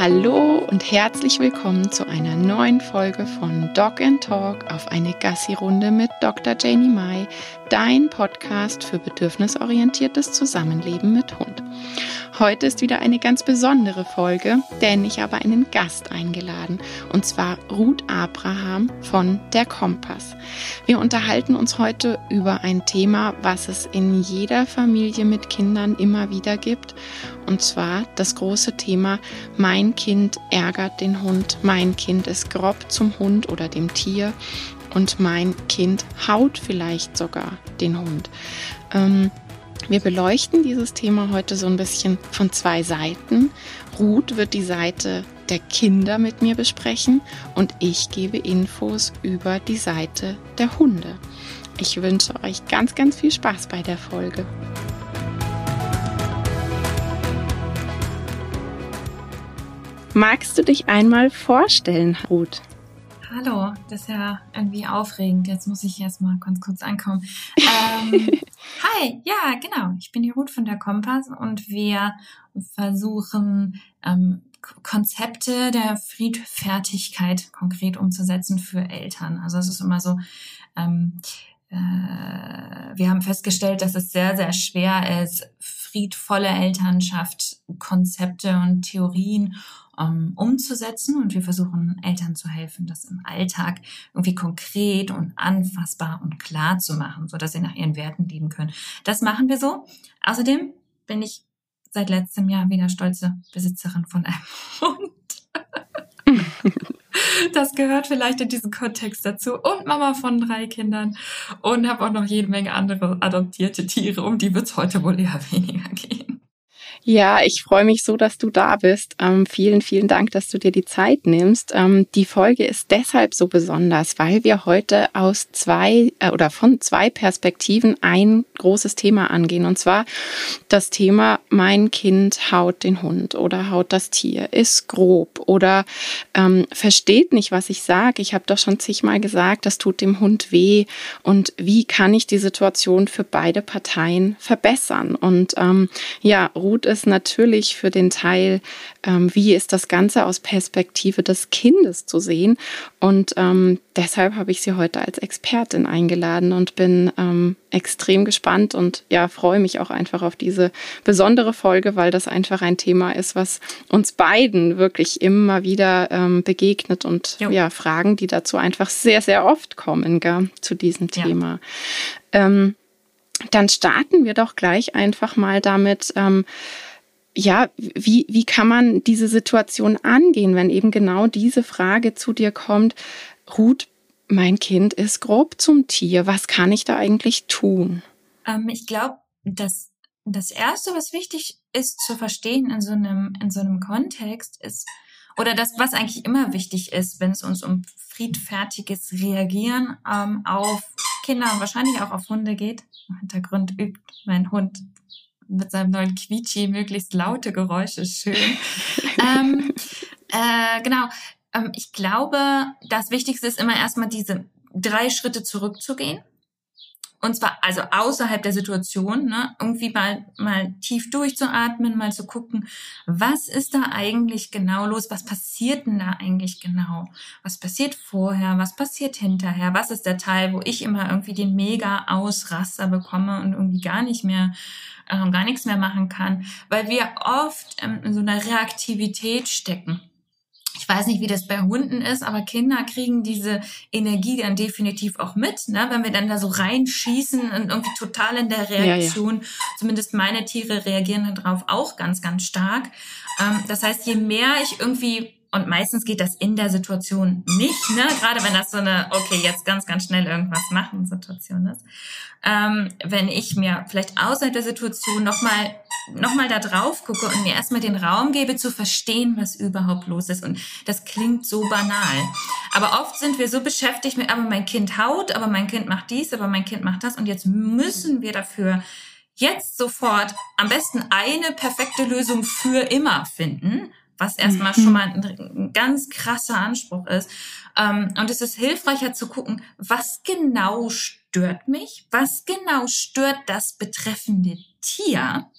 Hallo und herzlich willkommen zu einer neuen Folge von Dog and Talk auf eine Gassi-Runde mit Dr. Janie Mai, dein Podcast für bedürfnisorientiertes Zusammenleben mit Hund. Heute ist wieder eine ganz besondere Folge, denn ich habe einen Gast eingeladen, und zwar Ruth Abraham von Der Kompass. Wir unterhalten uns heute über ein Thema, was es in jeder Familie mit Kindern immer wieder gibt, und zwar das große Thema, mein Kind ärgert den Hund, mein Kind ist grob zum Hund oder dem Tier und mein Kind haut vielleicht sogar den Hund. Ähm, wir beleuchten dieses Thema heute so ein bisschen von zwei Seiten. Ruth wird die Seite der Kinder mit mir besprechen und ich gebe Infos über die Seite der Hunde. Ich wünsche euch ganz, ganz viel Spaß bei der Folge. Magst du dich einmal vorstellen, Ruth? Hallo, das ist ja irgendwie aufregend. Jetzt muss ich erst mal ganz kurz ankommen. Ähm, hi, ja, genau. Ich bin die Ruth von der Kompass und wir versuchen ähm, Konzepte der Friedfertigkeit konkret umzusetzen für Eltern. Also es ist immer so, ähm, äh, wir haben festgestellt, dass es sehr, sehr schwer ist, friedvolle Elternschaft, Konzepte und Theorien ähm, umzusetzen. Und wir versuchen Eltern zu helfen, das im Alltag irgendwie konkret und anfassbar und klar zu machen, so dass sie nach ihren Werten leben können. Das machen wir so. Außerdem bin ich seit letztem Jahr wieder stolze Besitzerin von einem Hund. Das gehört vielleicht in diesen Kontext dazu. Und Mama von drei Kindern. Und habe auch noch jede Menge andere adoptierte Tiere. Um die wird es heute wohl eher weniger gehen. Ja, ich freue mich so, dass du da bist. Ähm, vielen, vielen Dank, dass du dir die Zeit nimmst. Ähm, die Folge ist deshalb so besonders, weil wir heute aus zwei äh, oder von zwei Perspektiven ein großes Thema angehen. Und zwar das Thema, mein Kind haut den Hund oder haut das Tier, ist grob oder ähm, versteht nicht, was ich sage. Ich habe doch schon zigmal gesagt, das tut dem Hund weh. Und wie kann ich die Situation für beide Parteien verbessern? Und ähm, ja, Ruth ist natürlich für den Teil, ähm, wie ist das Ganze aus Perspektive des Kindes zu sehen. Und ähm, deshalb habe ich sie heute als Expertin eingeladen und bin ähm, extrem gespannt und ja, freue mich auch einfach auf diese besondere Folge, weil das einfach ein Thema ist, was uns beiden wirklich immer wieder ähm, begegnet und jo. ja, Fragen, die dazu einfach sehr, sehr oft kommen, gell, zu diesem Thema. Ja. Ähm, dann starten wir doch gleich einfach mal damit, ähm, ja, wie, wie kann man diese Situation angehen, wenn eben genau diese Frage zu dir kommt, Ruth, mein Kind ist grob zum Tier, was kann ich da eigentlich tun? Ähm, ich glaube, dass das Erste, was wichtig ist zu verstehen in so einem, in so einem Kontext, ist, oder das, was eigentlich immer wichtig ist, wenn es uns um friedfertiges Reagieren ähm, auf Kinder und wahrscheinlich auch auf Hunde geht. Im Hintergrund übt mein Hund mit seinem neuen Quietschi möglichst laute Geräusche schön. ähm, äh, genau. Ähm, ich glaube, das Wichtigste ist immer erstmal diese drei Schritte zurückzugehen. Und zwar also außerhalb der Situation, ne, irgendwie mal, mal tief durchzuatmen, mal zu gucken, was ist da eigentlich genau los? Was passiert denn da eigentlich genau? Was passiert vorher? Was passiert hinterher? Was ist der Teil, wo ich immer irgendwie den mega Ausraster bekomme und irgendwie gar nicht mehr ähm, gar nichts mehr machen kann, weil wir oft ähm, in so einer Reaktivität stecken. Ich weiß nicht, wie das bei Hunden ist, aber Kinder kriegen diese Energie dann definitiv auch mit, ne? wenn wir dann da so reinschießen und irgendwie total in der Reaktion. Ja, ja. Zumindest meine Tiere reagieren darauf auch ganz, ganz stark. Ähm, das heißt, je mehr ich irgendwie und meistens geht das in der Situation nicht, ne? Gerade wenn das so eine, okay, jetzt ganz, ganz schnell irgendwas machen Situation ist. Ähm, wenn ich mir vielleicht außerhalb der Situation nochmal noch mal da drauf gucke und mir erstmal den Raum gebe, zu verstehen, was überhaupt los ist. Und das klingt so banal. Aber oft sind wir so beschäftigt mit, aber mein Kind haut, aber mein Kind macht dies, aber mein Kind macht das. Und jetzt müssen wir dafür jetzt sofort am besten eine perfekte Lösung für immer finden was erstmal mhm. schon mal ein, ganz krasser Anspruch ist. Ähm, und es ist hilfreicher zu gucken, was genau stört mich, was genau stört das betreffende Tier,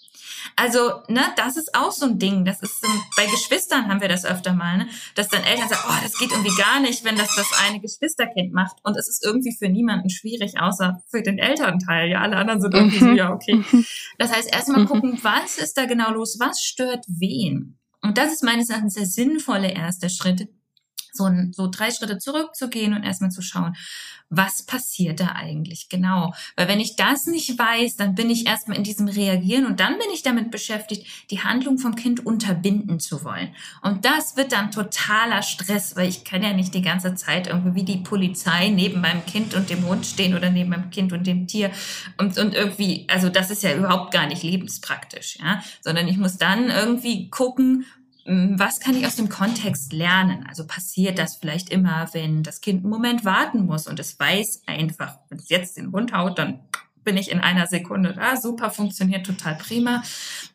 Also, ne, das ist auch so ein Ding. Das ist um, bei Geschwistern haben wir das öfter mal, ne? dass dann Eltern sagen, oh, das geht irgendwie gar nicht, wenn das das eine Geschwisterkind macht. Und es ist irgendwie für niemanden schwierig, außer für den Elternteil. Ja, alle anderen sind irgendwie so, mhm. ja, okay. Das heißt, erstmal mhm. gucken, was ist da genau los? Was stört wen? Und das ist meines Erachtens der sinnvolle erste Schritt, so, so drei Schritte zurückzugehen und erstmal zu schauen, was passiert da eigentlich genau? Weil wenn ich das nicht weiß, dann bin ich erstmal in diesem Reagieren und dann bin ich damit beschäftigt, die Handlung vom Kind unterbinden zu wollen. Und das wird dann totaler Stress, weil ich kann ja nicht die ganze Zeit irgendwie wie die Polizei neben meinem Kind und dem Hund stehen oder neben meinem Kind und dem Tier und, und irgendwie, also das ist ja überhaupt gar nicht lebenspraktisch, ja, sondern ich muss dann irgendwie gucken, was kann ich aus dem Kontext lernen? Also passiert das vielleicht immer, wenn das Kind einen Moment warten muss und es weiß einfach, wenn es jetzt den Hund haut, dann bin ich in einer Sekunde da, super, funktioniert total prima.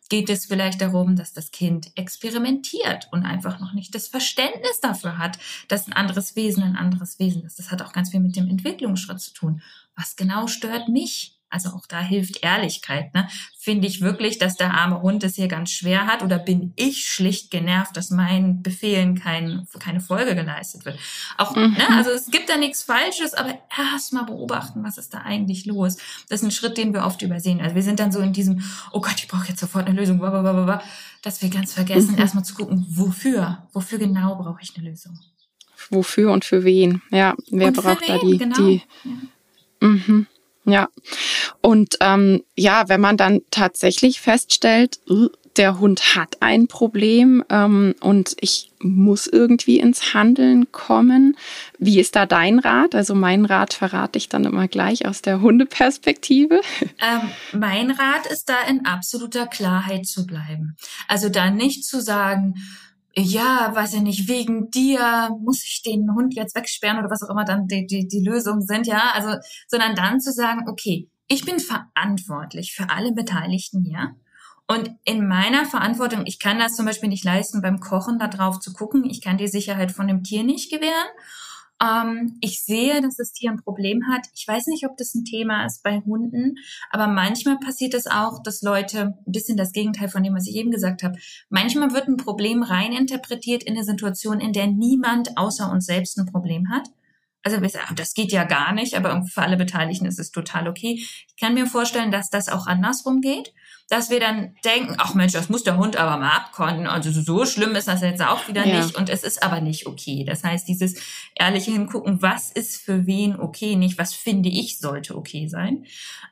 Geht es vielleicht darum, dass das Kind experimentiert und einfach noch nicht das Verständnis dafür hat, dass ein anderes Wesen ein anderes Wesen ist. Das hat auch ganz viel mit dem Entwicklungsschritt zu tun. Was genau stört mich? Also auch da hilft Ehrlichkeit. Ne? Finde ich wirklich, dass der arme Hund es hier ganz schwer hat oder bin ich schlicht genervt, dass meinen Befehlen kein, keine Folge geleistet wird? Auch, mhm. ne? also es gibt da nichts Falsches, aber erst mal beobachten, was ist da eigentlich los? Das ist ein Schritt, den wir oft übersehen. Also wir sind dann so in diesem, oh Gott, ich brauche jetzt sofort eine Lösung, blablabla, dass wir ganz vergessen, mhm. erstmal zu gucken, wofür? Wofür genau brauche ich eine Lösung? Wofür und für wen? Ja, wer und braucht da die, genau. die ja. Mhm. Ja, und ähm, ja, wenn man dann tatsächlich feststellt, äh, der Hund hat ein Problem ähm, und ich muss irgendwie ins Handeln kommen. Wie ist da dein Rat? Also mein Rat verrate ich dann immer gleich aus der Hundeperspektive. Ähm, mein Rat ist da in absoluter Klarheit zu bleiben. Also da nicht zu sagen, ja, weiß ich nicht, wegen dir muss ich den Hund jetzt wegsperren oder was auch immer dann die, die, die Lösungen sind, ja, also, sondern dann zu sagen, okay, ich bin verantwortlich für alle Beteiligten hier. Und in meiner Verantwortung, ich kann das zum Beispiel nicht leisten, beim Kochen da drauf zu gucken. Ich kann die Sicherheit von dem Tier nicht gewähren. Ähm, ich sehe, dass das Tier ein Problem hat. Ich weiß nicht, ob das ein Thema ist bei Hunden, aber manchmal passiert es auch, dass Leute, ein bisschen das Gegenteil von dem, was ich eben gesagt habe, manchmal wird ein Problem rein interpretiert in eine Situation, in der niemand außer uns selbst ein Problem hat. Also wir sagen, das geht ja gar nicht, aber für alle Beteiligten ist es total okay. Ich kann mir vorstellen, dass das auch andersrum geht dass wir dann denken, ach Mensch, das muss der Hund aber mal abkonnten. Also so schlimm ist das jetzt auch wieder ja. nicht. Und es ist aber nicht okay. Das heißt, dieses ehrliche Hingucken, was ist für wen okay, nicht was finde ich sollte okay sein.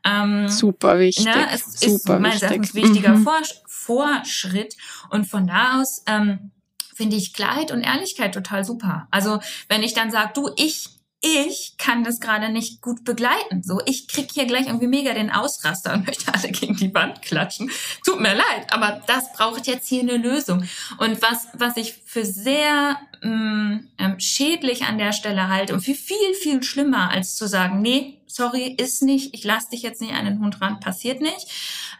Ähm, Super wichtig. Na, ne, es Super ist meines Erachtens wichtiger mhm. Vorschritt. Und von da aus ähm, finde ich Klarheit und Ehrlichkeit total super. Also wenn ich dann sage, du, ich ich kann das gerade nicht gut begleiten. So, ich krieg hier gleich irgendwie mega den Ausraster und möchte alle gegen die Wand klatschen. Tut mir leid, aber das braucht jetzt hier eine Lösung. Und was, was ich für sehr mm, ähm, schädlich an der Stelle halte und für viel, viel schlimmer, als zu sagen, nee, sorry, ist nicht, ich lass dich jetzt nicht an den Hund ran, passiert nicht.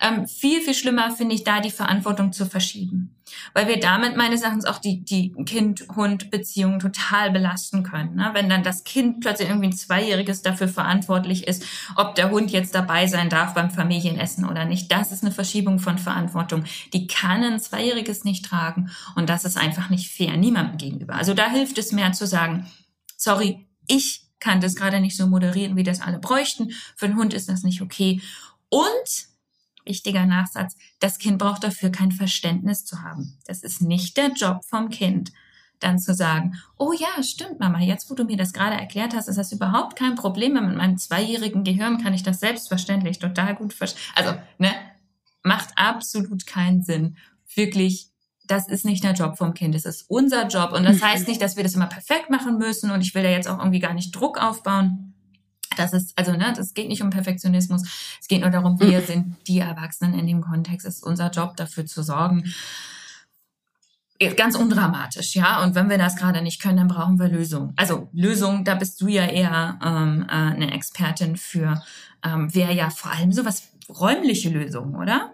Ähm, viel, viel schlimmer finde ich da die Verantwortung zu verschieben. Weil wir damit meines Erachtens auch die, die Kind-Hund-Beziehung total belasten können. Ne? Wenn dann das Kind plötzlich irgendwie ein Zweijähriges dafür verantwortlich ist, ob der Hund jetzt dabei sein darf beim Familienessen oder nicht. Das ist eine Verschiebung von Verantwortung. Die kann ein Zweijähriges nicht tragen und das ist einfach nicht fair niemandem gegenüber. Also da hilft es mehr zu sagen, sorry, ich kann das gerade nicht so moderieren, wie das alle bräuchten. Für den Hund ist das nicht okay. Und wichtiger Nachsatz, das Kind braucht dafür kein Verständnis zu haben. Das ist nicht der Job vom Kind, dann zu sagen, oh ja, stimmt, Mama, jetzt wo du mir das gerade erklärt hast, ist das überhaupt kein Problem. Mit meinem zweijährigen Gehirn kann ich das selbstverständlich total gut verstehen. Also, ne, macht absolut keinen Sinn. Wirklich, das ist nicht der Job vom Kind, es ist unser Job. Und das mhm. heißt nicht, dass wir das immer perfekt machen müssen und ich will da jetzt auch irgendwie gar nicht Druck aufbauen. Das ist, also, ne, das geht nicht um Perfektionismus. Es geht nur darum, wir mhm. sind die Erwachsenen in dem Kontext. Es ist unser Job, dafür zu sorgen. Ganz undramatisch, ja. Und wenn wir das gerade nicht können, dann brauchen wir Lösungen. Also Lösungen, da bist du ja eher ähm, äh, eine Expertin für, ähm, wäre ja vor allem sowas räumliche Lösungen, oder?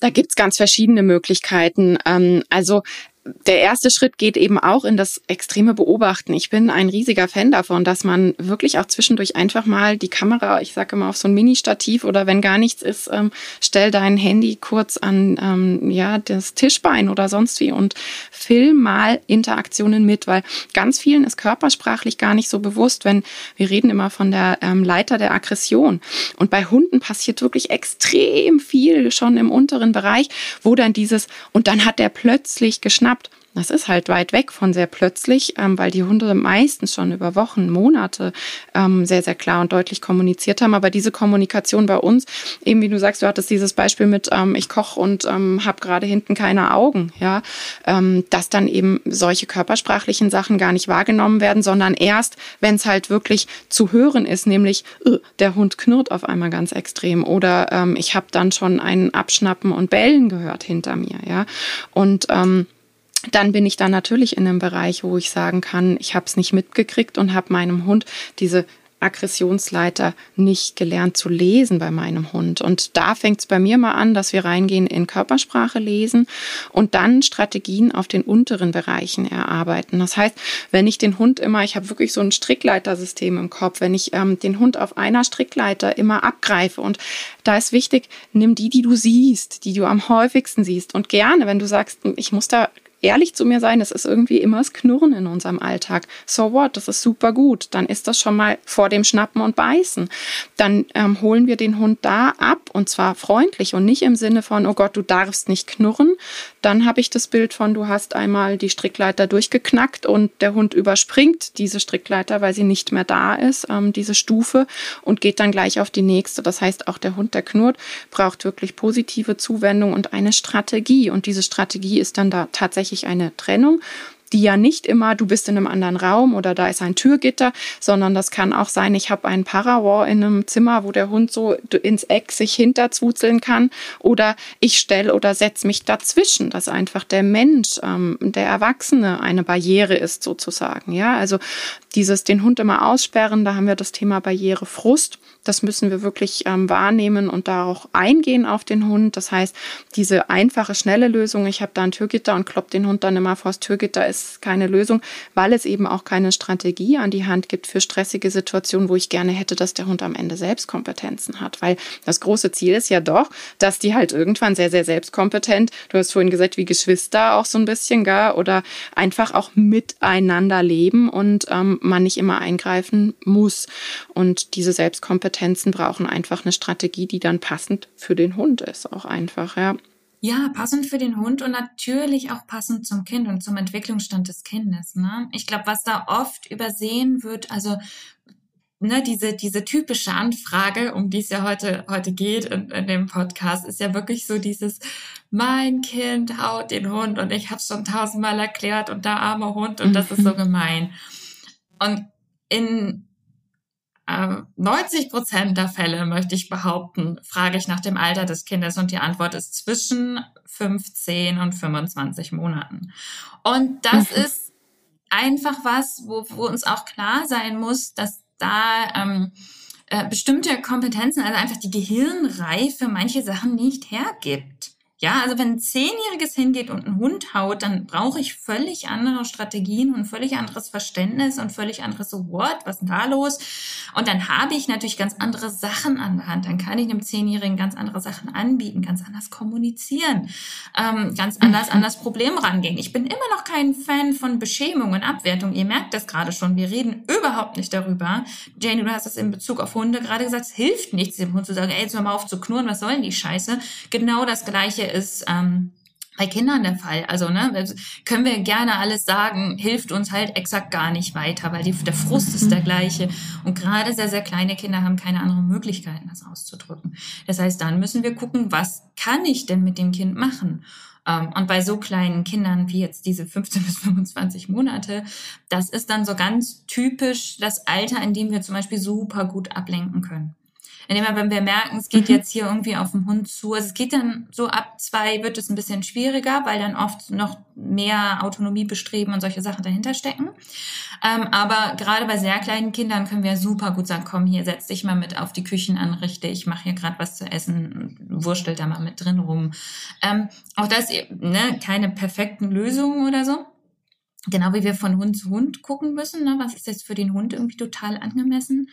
Da gibt's ganz verschiedene Möglichkeiten. Ähm, also der erste Schritt geht eben auch in das extreme Beobachten. Ich bin ein riesiger Fan davon, dass man wirklich auch zwischendurch einfach mal die Kamera, ich sage immer auf so ein Mini-Stativ oder wenn gar nichts ist, ähm, stell dein Handy kurz an ähm, ja das Tischbein oder sonst wie und film mal Interaktionen mit, weil ganz vielen ist körpersprachlich gar nicht so bewusst, wenn wir reden immer von der ähm, Leiter der Aggression und bei Hunden passiert wirklich extrem viel schon im unteren Bereich, wo dann dieses und dann hat der plötzlich geschnappt das ist halt weit weg von sehr plötzlich, ähm, weil die Hunde meistens schon über Wochen, Monate ähm, sehr, sehr klar und deutlich kommuniziert haben. Aber diese Kommunikation bei uns, eben wie du sagst, du hattest dieses Beispiel mit, ähm, ich koche und ähm, habe gerade hinten keine Augen, ja, ähm, dass dann eben solche körpersprachlichen Sachen gar nicht wahrgenommen werden, sondern erst, wenn es halt wirklich zu hören ist, nämlich äh, der Hund knurrt auf einmal ganz extrem oder ähm, ich habe dann schon ein Abschnappen und Bellen gehört hinter mir, ja. Und ähm, dann bin ich da natürlich in einem Bereich, wo ich sagen kann, ich habe es nicht mitgekriegt und habe meinem Hund diese Aggressionsleiter nicht gelernt zu lesen bei meinem Hund. Und da fängt es bei mir mal an, dass wir reingehen in Körpersprache lesen und dann Strategien auf den unteren Bereichen erarbeiten. Das heißt, wenn ich den Hund immer, ich habe wirklich so ein Strickleitersystem im Kopf, wenn ich ähm, den Hund auf einer Strickleiter immer abgreife und da ist wichtig, nimm die, die du siehst, die du am häufigsten siehst und gerne, wenn du sagst, ich muss da ehrlich zu mir sein, es ist irgendwie immer das Knurren in unserem Alltag. So what, das ist super gut. Dann ist das schon mal vor dem Schnappen und Beißen. Dann ähm, holen wir den Hund da ab und zwar freundlich und nicht im Sinne von, oh Gott, du darfst nicht knurren. Dann habe ich das Bild von, du hast einmal die Strickleiter durchgeknackt und der Hund überspringt diese Strickleiter, weil sie nicht mehr da ist, ähm, diese Stufe und geht dann gleich auf die nächste. Das heißt, auch der Hund, der knurrt, braucht wirklich positive Zuwendung und eine Strategie. Und diese Strategie ist dann da tatsächlich tatsächlich eine Trennung die ja nicht immer, du bist in einem anderen Raum oder da ist ein Türgitter, sondern das kann auch sein, ich habe einen Parawar in einem Zimmer, wo der Hund so ins Eck sich hinterzwuzeln kann oder ich stelle oder setze mich dazwischen, dass einfach der Mensch, ähm, der Erwachsene eine Barriere ist sozusagen. Ja, also dieses den Hund immer aussperren, da haben wir das Thema Barrierefrust. Das müssen wir wirklich ähm, wahrnehmen und da auch eingehen auf den Hund. Das heißt, diese einfache, schnelle Lösung, ich habe da ein Türgitter und klopp den Hund dann immer vors Türgitter, ist keine Lösung, weil es eben auch keine Strategie an die Hand gibt für stressige Situationen, wo ich gerne hätte, dass der Hund am Ende Selbstkompetenzen hat. Weil das große Ziel ist ja doch, dass die halt irgendwann sehr, sehr selbstkompetent, du hast vorhin gesagt, wie Geschwister auch so ein bisschen, gar oder einfach auch miteinander leben und ähm, man nicht immer eingreifen muss. Und diese Selbstkompetenz Kompetenzen brauchen einfach eine Strategie, die dann passend für den Hund ist, auch einfach, ja. Ja, passend für den Hund und natürlich auch passend zum Kind und zum Entwicklungsstand des Kindes. Ne? Ich glaube, was da oft übersehen wird, also ne, diese, diese typische Anfrage, um die es ja heute, heute geht in, in dem Podcast, ist ja wirklich so dieses, mein Kind haut den Hund und ich habe es schon tausendmal erklärt und der arme Hund und das ist so gemein. Und in 90 ähm, Prozent der Fälle, möchte ich behaupten, frage ich nach dem Alter des Kindes und die Antwort ist zwischen 15 und 25 Monaten. Und das mhm. ist einfach was, wo, wo uns auch klar sein muss, dass da ähm, äh, bestimmte Kompetenzen, also einfach die Gehirnreife manche Sachen nicht hergibt. Ja, also wenn ein Zehnjähriges hingeht und einen Hund haut, dann brauche ich völlig andere Strategien und völlig anderes Verständnis und völlig anderes so, what, was ist denn da los? Und dann habe ich natürlich ganz andere Sachen an der Hand. Dann kann ich einem Zehnjährigen ganz andere Sachen anbieten, ganz anders kommunizieren, ähm, ganz anders an das Problem rangehen. Ich bin immer noch kein Fan von Beschämung und Abwertung. Ihr merkt das gerade schon. Wir reden überhaupt nicht darüber. Jane, du hast das in Bezug auf Hunde gerade gesagt, es hilft nichts, dem Hund zu sagen, ey, jetzt hör mal auf zu knurren, was soll denn die Scheiße? Genau das Gleiche ist ähm, bei Kindern der Fall. Also ne, können wir gerne alles sagen, hilft uns halt exakt gar nicht weiter, weil die, der Frust ist der mhm. gleiche. Und gerade sehr, sehr kleine Kinder haben keine anderen Möglichkeiten, das auszudrücken. Das heißt, dann müssen wir gucken, was kann ich denn mit dem Kind machen? Ähm, und bei so kleinen Kindern wie jetzt diese 15 bis 25 Monate, das ist dann so ganz typisch das Alter, in dem wir zum Beispiel super gut ablenken können. Wir, wenn wir merken, es geht mhm. jetzt hier irgendwie auf den Hund zu, also es geht dann so ab zwei wird es ein bisschen schwieriger, weil dann oft noch mehr Autonomie bestreben und solche Sachen dahinter stecken. Ähm, aber gerade bei sehr kleinen Kindern können wir super gut sagen, komm hier, setz dich mal mit auf die Küchenanrichte, ich mache hier gerade was zu essen, wurstel da mal mit drin rum. Ähm, auch das, ne, keine perfekten Lösungen oder so. Genau wie wir von Hund zu Hund gucken müssen, ne? was ist jetzt für den Hund irgendwie total angemessen.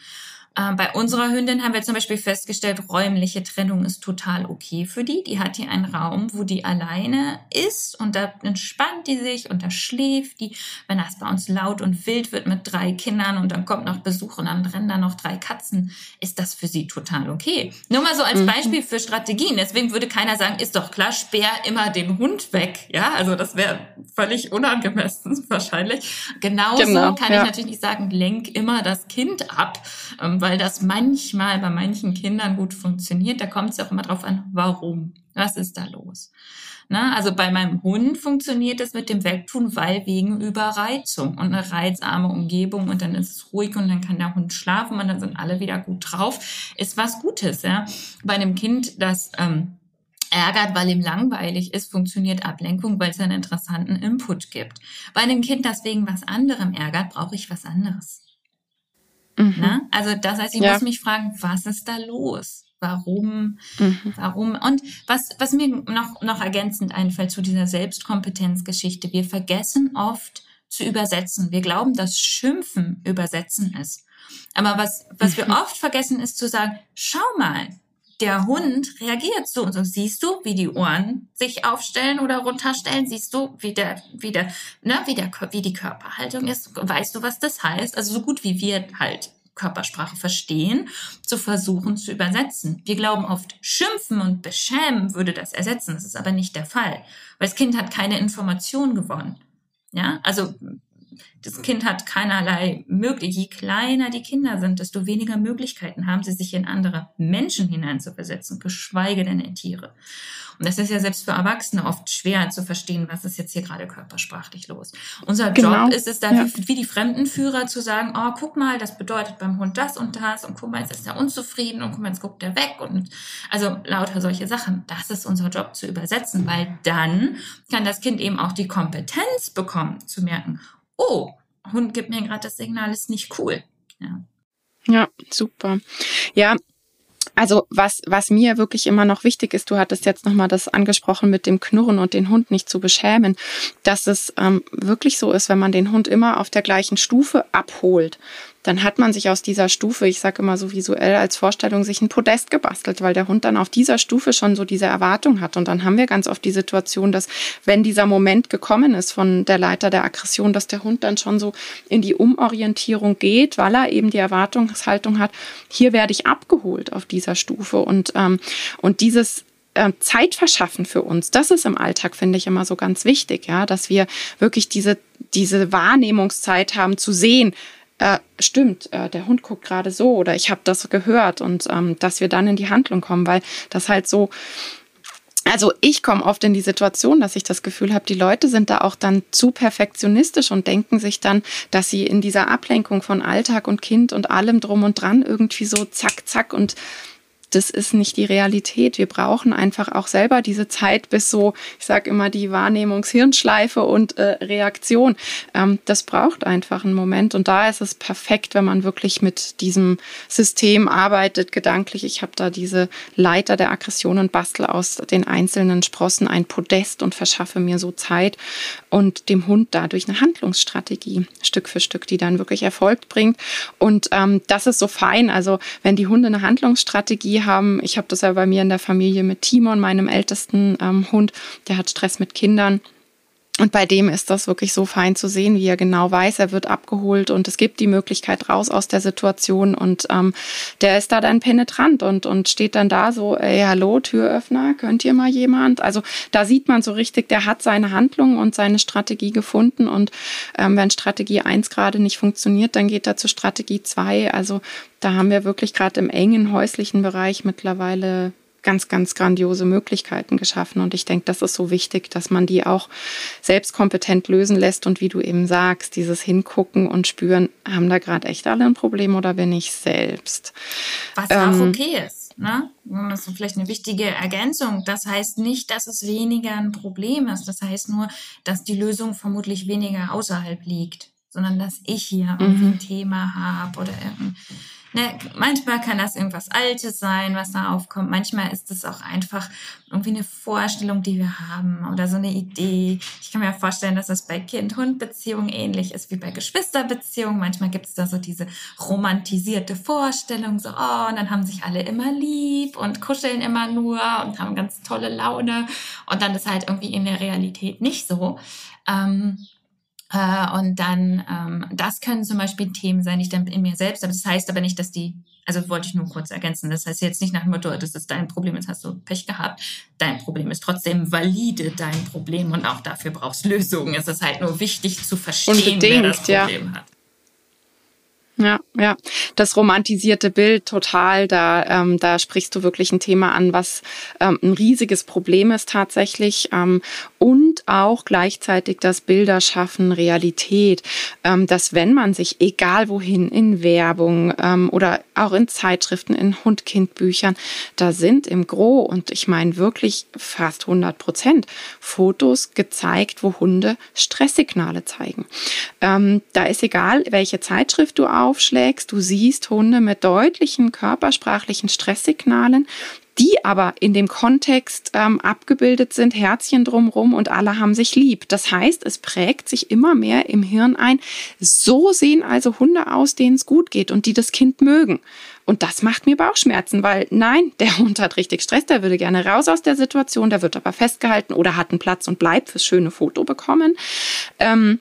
Ähm, bei unserer Hündin haben wir zum Beispiel festgestellt, räumliche Trennung ist total okay für die. Die hat hier einen Raum, wo die alleine ist und da entspannt die sich und da schläft die. Wenn das bei uns laut und wild wird mit drei Kindern und dann kommt noch Besuch und dann rennen da noch drei Katzen, ist das für sie total okay. Nur mal so als mhm. Beispiel für Strategien. Deswegen würde keiner sagen, ist doch klar, sperr immer den Hund weg. Ja, also das wäre völlig unangemessen wahrscheinlich. Genauso genau, kann ja. ich natürlich nicht sagen, lenk immer das Kind ab. Ähm, weil das manchmal bei manchen Kindern gut funktioniert. Da kommt es auch immer drauf an, warum. Was ist da los? Na, also bei meinem Hund funktioniert es mit dem Wegtun, weil wegen Überreizung und eine reizarme Umgebung und dann ist es ruhig und dann kann der Hund schlafen und dann sind alle wieder gut drauf. Ist was Gutes, ja. Bei einem Kind, das ähm, ärgert, weil ihm langweilig ist, funktioniert Ablenkung, weil es einen interessanten Input gibt. Bei einem Kind, das wegen was anderem ärgert, brauche ich was anderes. Mhm. Ne? Also das heißt, ich ja. muss mich fragen, was ist da los? Warum? Mhm. Warum? Und was, was mir noch, noch ergänzend einfällt zu dieser Selbstkompetenzgeschichte, wir vergessen oft zu übersetzen. Wir glauben, dass Schimpfen übersetzen ist. Aber was, was mhm. wir oft vergessen, ist zu sagen, schau mal, der Hund reagiert so und so. Siehst du, wie die Ohren sich aufstellen oder runterstellen? Siehst du, wie der, wie der, ne, wie der, wie die Körperhaltung ist? Weißt du, was das heißt? Also so gut wie wir halt Körpersprache verstehen, zu versuchen zu übersetzen. Wir glauben oft, schimpfen und beschämen würde das ersetzen. Das ist aber nicht der Fall, weil das Kind hat keine Information gewonnen. Ja, also das Kind hat keinerlei möglich. Je kleiner die Kinder sind, desto weniger Möglichkeiten haben sie, sich in andere Menschen hineinzuversetzen, geschweige denn in Tiere. Und das ist ja selbst für Erwachsene oft schwer zu verstehen, was ist jetzt hier gerade körpersprachlich los. Unser genau. Job ist es dann, ja. wie die Fremdenführer zu sagen, oh, guck mal, das bedeutet beim Hund das und das und guck mal, jetzt ist er unzufrieden und guck mal, jetzt guckt er weg und also lauter solche Sachen. Das ist unser Job zu übersetzen, weil dann kann das Kind eben auch die Kompetenz bekommen, zu merken, oh, Hund gibt mir gerade das Signal, ist nicht cool. Ja. Ja, super. Ja, also was, was mir wirklich immer noch wichtig ist, du hattest jetzt nochmal das angesprochen mit dem Knurren und den Hund nicht zu beschämen, dass es ähm, wirklich so ist, wenn man den Hund immer auf der gleichen Stufe abholt dann hat man sich aus dieser Stufe, ich sage immer so visuell als Vorstellung, sich ein Podest gebastelt, weil der Hund dann auf dieser Stufe schon so diese Erwartung hat. Und dann haben wir ganz oft die Situation, dass wenn dieser Moment gekommen ist von der Leiter der Aggression, dass der Hund dann schon so in die Umorientierung geht, weil er eben die Erwartungshaltung hat, hier werde ich abgeholt auf dieser Stufe. Und, ähm, und dieses ähm, Zeit verschaffen für uns. Das ist im Alltag, finde ich, immer so ganz wichtig, ja, dass wir wirklich diese, diese Wahrnehmungszeit haben zu sehen, äh, stimmt, äh, der Hund guckt gerade so oder ich habe das gehört und ähm, dass wir dann in die Handlung kommen, weil das halt so, also ich komme oft in die Situation, dass ich das Gefühl habe, die Leute sind da auch dann zu perfektionistisch und denken sich dann, dass sie in dieser Ablenkung von Alltag und Kind und allem drum und dran irgendwie so zack, zack und das ist nicht die Realität. Wir brauchen einfach auch selber diese Zeit bis so, ich sage immer, die Wahrnehmungshirnschleife und äh, Reaktion. Ähm, das braucht einfach einen Moment. Und da ist es perfekt, wenn man wirklich mit diesem System arbeitet, gedanklich. Ich habe da diese Leiter der Aggression und bastel aus den einzelnen Sprossen ein Podest und verschaffe mir so Zeit und dem Hund dadurch eine Handlungsstrategie Stück für Stück, die dann wirklich Erfolg bringt. Und ähm, das ist so fein. Also wenn die Hunde eine Handlungsstrategie haben, ich habe das ja bei mir in der Familie mit Timon, meinem ältesten ähm, Hund, der hat Stress mit Kindern. Und bei dem ist das wirklich so fein zu sehen, wie er genau weiß, er wird abgeholt und es gibt die Möglichkeit raus aus der Situation und ähm, der ist da dann penetrant und, und steht dann da so, ey, hallo, Türöffner, könnt ihr mal jemand? Also da sieht man so richtig, der hat seine Handlung und seine Strategie gefunden und ähm, wenn Strategie eins gerade nicht funktioniert, dann geht er zu Strategie zwei. Also da haben wir wirklich gerade im engen häuslichen Bereich mittlerweile ganz, ganz grandiose Möglichkeiten geschaffen. Und ich denke, das ist so wichtig, dass man die auch selbst kompetent lösen lässt. Und wie du eben sagst, dieses Hingucken und Spüren, haben da gerade echt alle ein Problem oder bin ich selbst? Was ähm, auch okay ist. Ne? Das ist vielleicht eine wichtige Ergänzung. Das heißt nicht, dass es weniger ein Problem ist. Das heißt nur, dass die Lösung vermutlich weniger außerhalb liegt, sondern dass ich hier mhm. ein Thema habe oder irgendein Ne, manchmal kann das irgendwas Altes sein, was da aufkommt. Manchmal ist es auch einfach irgendwie eine Vorstellung, die wir haben oder so eine Idee. Ich kann mir vorstellen, dass das bei Kind-Hund-Beziehungen ähnlich ist wie bei Geschwisterbeziehungen. Manchmal gibt es da so diese romantisierte Vorstellung, so, oh, und dann haben sich alle immer lieb und kuscheln immer nur und haben ganz tolle Laune. Und dann ist halt irgendwie in der Realität nicht so. Ähm, äh, und dann, ähm, das können zum Beispiel Themen sein, die dann in mir selbst, aber das heißt aber nicht, dass die, also wollte ich nur kurz ergänzen, das heißt jetzt nicht nach dem Motto, das ist dein Problem, jetzt hast du Pech gehabt. Dein Problem ist trotzdem valide dein Problem und auch dafür brauchst Lösungen. Es ist halt nur wichtig zu verstehen, Unbedingt, wer das Problem ja. hat. Ja, ja, das romantisierte Bild total. Da, ähm, da sprichst du wirklich ein Thema an, was ähm, ein riesiges Problem ist tatsächlich. Ähm, und auch gleichzeitig das Bilderschaffen Realität, ähm, dass wenn man sich egal wohin in Werbung ähm, oder auch in Zeitschriften, in Hund-Kind-Büchern, da sind im Gro und ich meine wirklich fast 100 Prozent Fotos gezeigt, wo Hunde Stresssignale zeigen. Ähm, da ist egal, welche Zeitschrift du auch aufschlägst, du siehst Hunde mit deutlichen körpersprachlichen Stresssignalen, die aber in dem Kontext ähm, abgebildet sind, Herzchen drumrum und alle haben sich lieb. Das heißt, es prägt sich immer mehr im Hirn ein. So sehen also Hunde aus, denen es gut geht und die das Kind mögen. Und das macht mir Bauchschmerzen, weil nein, der Hund hat richtig Stress, der würde gerne raus aus der Situation, der wird aber festgehalten oder hat einen Platz und bleibt fürs schöne Foto bekommen. Ähm,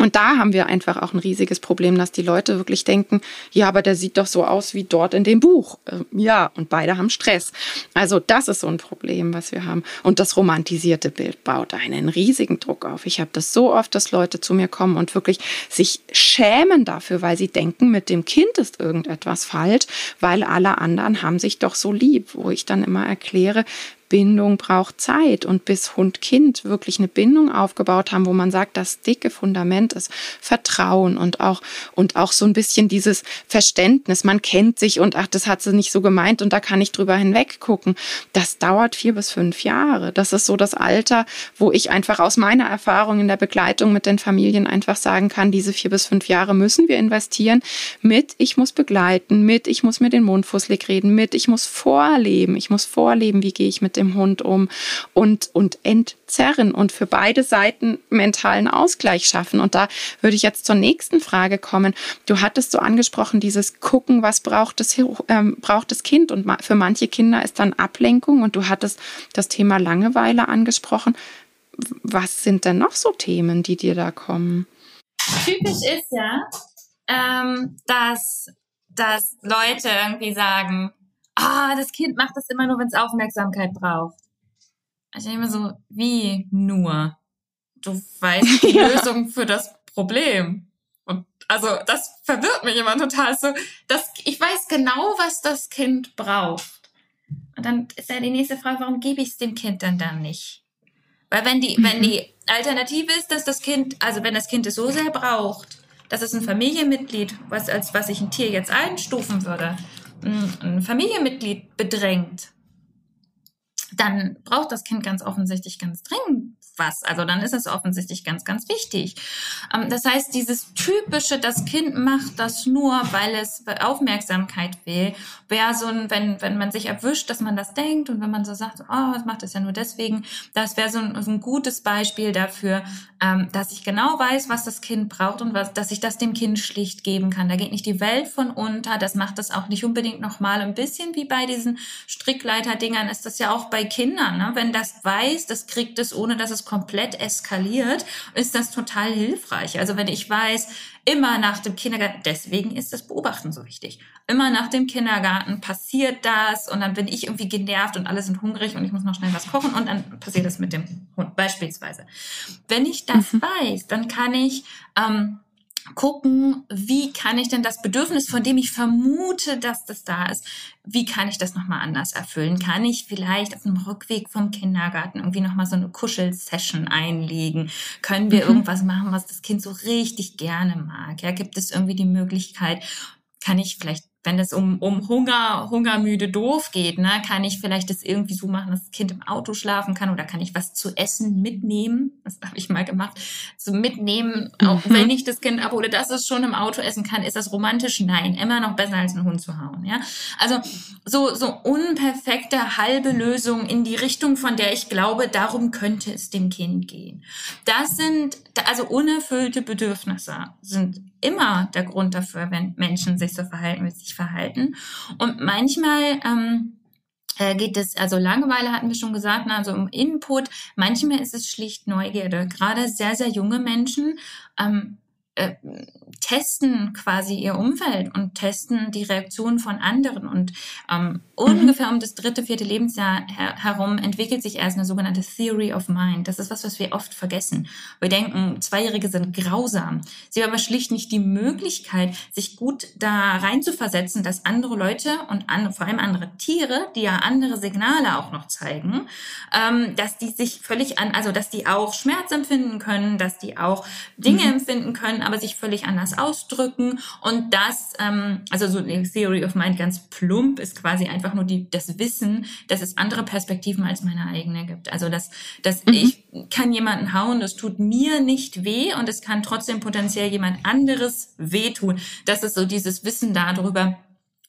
und da haben wir einfach auch ein riesiges Problem, dass die Leute wirklich denken, ja, aber der sieht doch so aus wie dort in dem Buch. Ähm, ja, und beide haben Stress. Also das ist so ein Problem, was wir haben. Und das romantisierte Bild baut einen riesigen Druck auf. Ich habe das so oft, dass Leute zu mir kommen und wirklich sich schämen dafür, weil sie denken, mit dem Kind ist irgendetwas falsch, weil alle anderen haben sich doch so lieb, wo ich dann immer erkläre, Bindung braucht Zeit und bis Hund-Kind wirklich eine Bindung aufgebaut haben, wo man sagt, das dicke Fundament ist Vertrauen und auch, und auch so ein bisschen dieses Verständnis. Man kennt sich und ach, das hat sie nicht so gemeint und da kann ich drüber hinweg gucken. Das dauert vier bis fünf Jahre. Das ist so das Alter, wo ich einfach aus meiner Erfahrung in der Begleitung mit den Familien einfach sagen kann, diese vier bis fünf Jahre müssen wir investieren mit, ich muss begleiten, mit, ich muss mir den Mund fusselig reden, mit, ich muss vorleben, ich muss vorleben, wie gehe ich mit dem dem Hund um und, und entzerren und für beide Seiten mentalen Ausgleich schaffen. Und da würde ich jetzt zur nächsten Frage kommen. Du hattest so angesprochen, dieses Gucken, was braucht das, ähm, braucht das Kind? Und für manche Kinder ist dann Ablenkung und du hattest das Thema Langeweile angesprochen. Was sind denn noch so Themen, die dir da kommen? Typisch ist ja, ähm, dass, dass Leute irgendwie sagen, ah, das Kind macht das immer nur, wenn es Aufmerksamkeit braucht. Ich denke immer so, wie nur? Du weißt die Lösung für das Problem. Und also das verwirrt mich immer total so. Das, ich weiß genau, was das Kind braucht. Und dann ist ja die nächste Frage, warum gebe ich es dem Kind dann dann nicht? Weil wenn die, mhm. wenn die Alternative ist, dass das Kind, also wenn das Kind es so sehr braucht, dass es ein Familienmitglied, was als was ich ein Tier jetzt einstufen würde, ein Familienmitglied bedrängt, dann braucht das Kind ganz offensichtlich ganz dringend was. Also dann ist es offensichtlich ganz, ganz wichtig. Ähm, das heißt, dieses typische, das Kind macht das nur, weil es Aufmerksamkeit will, wäre so ein, wenn, wenn man sich erwischt, dass man das denkt und wenn man so sagt, oh, es macht das ja nur deswegen, das wäre so ein, so ein gutes Beispiel dafür, ähm, dass ich genau weiß, was das Kind braucht und was, dass ich das dem Kind schlicht geben kann. Da geht nicht die Welt von unter, das macht das auch nicht unbedingt nochmal. Ein bisschen wie bei diesen Strickleiter-Dingern ist das ja auch bei Kindern. Ne? Wenn das weiß, das kriegt es, ohne dass es komplett eskaliert, ist das total hilfreich. Also wenn ich weiß, immer nach dem Kindergarten, deswegen ist das Beobachten so wichtig. Immer nach dem Kindergarten passiert das und dann bin ich irgendwie genervt und alle sind hungrig und ich muss noch schnell was kochen und dann passiert das mit dem Hund beispielsweise. Wenn ich das mhm. weiß, dann kann ich ähm, gucken, wie kann ich denn das Bedürfnis, von dem ich vermute, dass das da ist, wie kann ich das nochmal anders erfüllen? Kann ich vielleicht auf dem Rückweg vom Kindergarten irgendwie nochmal so eine Kuschelsession einlegen? Können wir mhm. irgendwas machen, was das Kind so richtig gerne mag? Ja, gibt es irgendwie die Möglichkeit, kann ich vielleicht wenn es um, um Hunger, hungermüde doof geht, ne, kann ich vielleicht das irgendwie so machen, dass das Kind im Auto schlafen kann oder kann ich was zu essen mitnehmen? Das habe ich mal gemacht. So mitnehmen, auch mhm. wenn ich das Kind abhole, dass es schon im Auto essen kann. Ist das romantisch? Nein. Immer noch besser als einen Hund zu hauen, ja. Also, so, so unperfekte halbe Lösung in die Richtung, von der ich glaube, darum könnte es dem Kind gehen. Das sind, also unerfüllte Bedürfnisse sind immer der Grund dafür, wenn Menschen sich so verhalten, wie sie sich verhalten. Und manchmal ähm, äh, geht es, also Langeweile hatten wir schon gesagt, ne, also um Input. Manchmal ist es schlicht Neugierde. Gerade sehr, sehr junge Menschen ähm, äh, testen quasi ihr Umfeld und testen die Reaktionen von anderen. Und ähm, mhm. ungefähr um das dritte, vierte Lebensjahr her herum entwickelt sich erst eine sogenannte Theory of Mind. Das ist was, was wir oft vergessen. Wir denken, Zweijährige sind grausam. Sie haben aber schlicht nicht die Möglichkeit, sich gut da reinzuversetzen, dass andere Leute und an, vor allem andere Tiere, die ja andere Signale auch noch zeigen, ähm, dass die sich völlig an, also dass die auch Schmerz empfinden können, dass die auch Dinge mhm. empfinden können, aber sich völlig anders ausdrücken. Und das, ähm, also so die Theory of Mind ganz plump, ist quasi einfach nur die, das Wissen, dass es andere Perspektiven als meine eigene gibt. Also dass, dass mhm. ich kann jemanden hauen, das tut mir nicht weh und es kann trotzdem potenziell jemand anderes wehtun. Das ist so dieses Wissen darüber,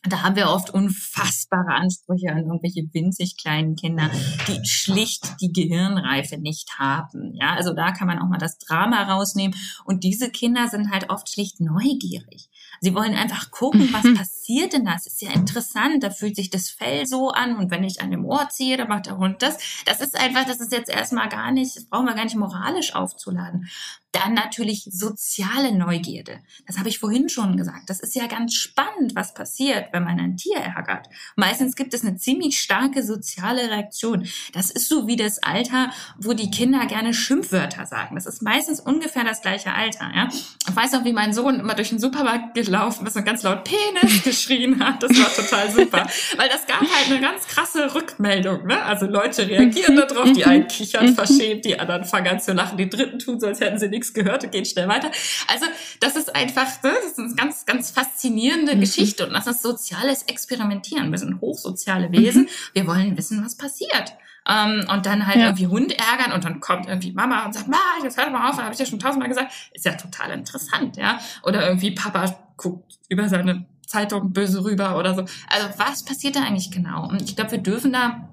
da haben wir oft unfassbare Ansprüche an irgendwelche winzig kleinen Kinder, die schlicht die Gehirnreife nicht haben. Ja, also da kann man auch mal das Drama rausnehmen. Und diese Kinder sind halt oft schlicht neugierig. Sie wollen einfach gucken, was mhm. passiert denn das? Ist ja interessant. Da fühlt sich das Fell so an. Und wenn ich an dem Ohr ziehe, dann macht der Hund das. Das ist einfach, das ist jetzt erstmal gar nicht, das brauchen wir gar nicht moralisch aufzuladen. Dann natürlich soziale Neugierde. Das habe ich vorhin schon gesagt. Das ist ja ganz spannend, was passiert, wenn man ein Tier ärgert. Meistens gibt es eine ziemlich starke soziale Reaktion. Das ist so wie das Alter, wo die Kinder gerne Schimpfwörter sagen. Das ist meistens ungefähr das gleiche Alter. Ja? Ich weiß noch, wie mein Sohn immer durch den Supermarkt gelaufen ist und ganz laut Penis geschrien hat. Das war total super. Weil das gab halt eine ganz krasse Rückmeldung. Ne? Also Leute reagieren darauf, die einen kichern verschämt, die anderen fangen an zu lachen, die dritten tun so, als hätten sie nichts nichts gehört und geht schnell weiter. Also das ist einfach, ne, das ist eine ganz, ganz faszinierende mhm. Geschichte und das ist soziales Experimentieren. Wir sind hochsoziale Wesen. Mhm. Wir wollen wissen, was passiert. Um, ähm, und dann halt ja. irgendwie Hund ärgern und dann kommt irgendwie Mama und sagt, Ma, jetzt hör mal auf, habe ich ja schon tausendmal gesagt. Ist ja total interessant, ja. Oder irgendwie Papa guckt über seine Zeitung böse rüber oder so. Also was passiert da eigentlich genau? Und ich glaube, wir dürfen da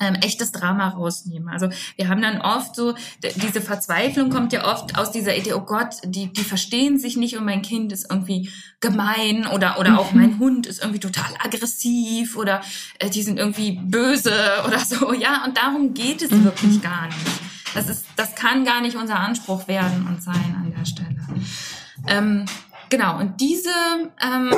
ähm, echtes Drama rausnehmen. Also wir haben dann oft so, diese Verzweiflung kommt ja oft aus dieser Idee, oh Gott, die, die verstehen sich nicht und mein Kind ist irgendwie gemein oder, oder auch mein Hund ist irgendwie total aggressiv oder äh, die sind irgendwie böse oder so. Ja, und darum geht es wirklich mhm. gar nicht. Das ist, das kann gar nicht unser Anspruch werden und sein an der Stelle. Ähm, genau, und diese, ähm,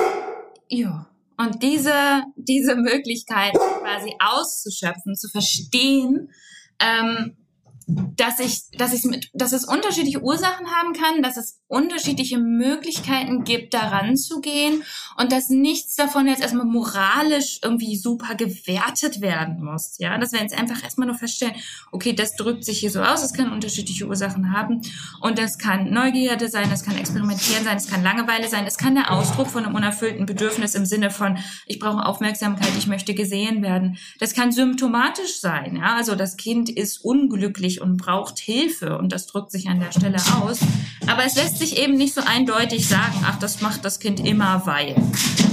ja, und diese, diese Möglichkeit quasi auszuschöpfen, zu verstehen, ähm, dass ich, dass ich mit, dass es unterschiedliche Ursachen haben kann, dass es unterschiedliche Möglichkeiten gibt, daran zu gehen und dass nichts davon jetzt erstmal moralisch irgendwie super gewertet werden muss. Ja, dass wir jetzt einfach erstmal nur feststellen, okay, das drückt sich hier so aus, es kann unterschiedliche Ursachen haben und das kann Neugierde sein, das kann Experimentieren sein, es kann Langeweile sein, es kann der Ausdruck von einem unerfüllten Bedürfnis im Sinne von, ich brauche Aufmerksamkeit, ich möchte gesehen werden. Das kann symptomatisch sein, ja, also das Kind ist unglücklich und braucht Hilfe und das drückt sich an der Stelle aus. Aber es lässt sich eben nicht so eindeutig sagen, ach, das macht das Kind immer, weil.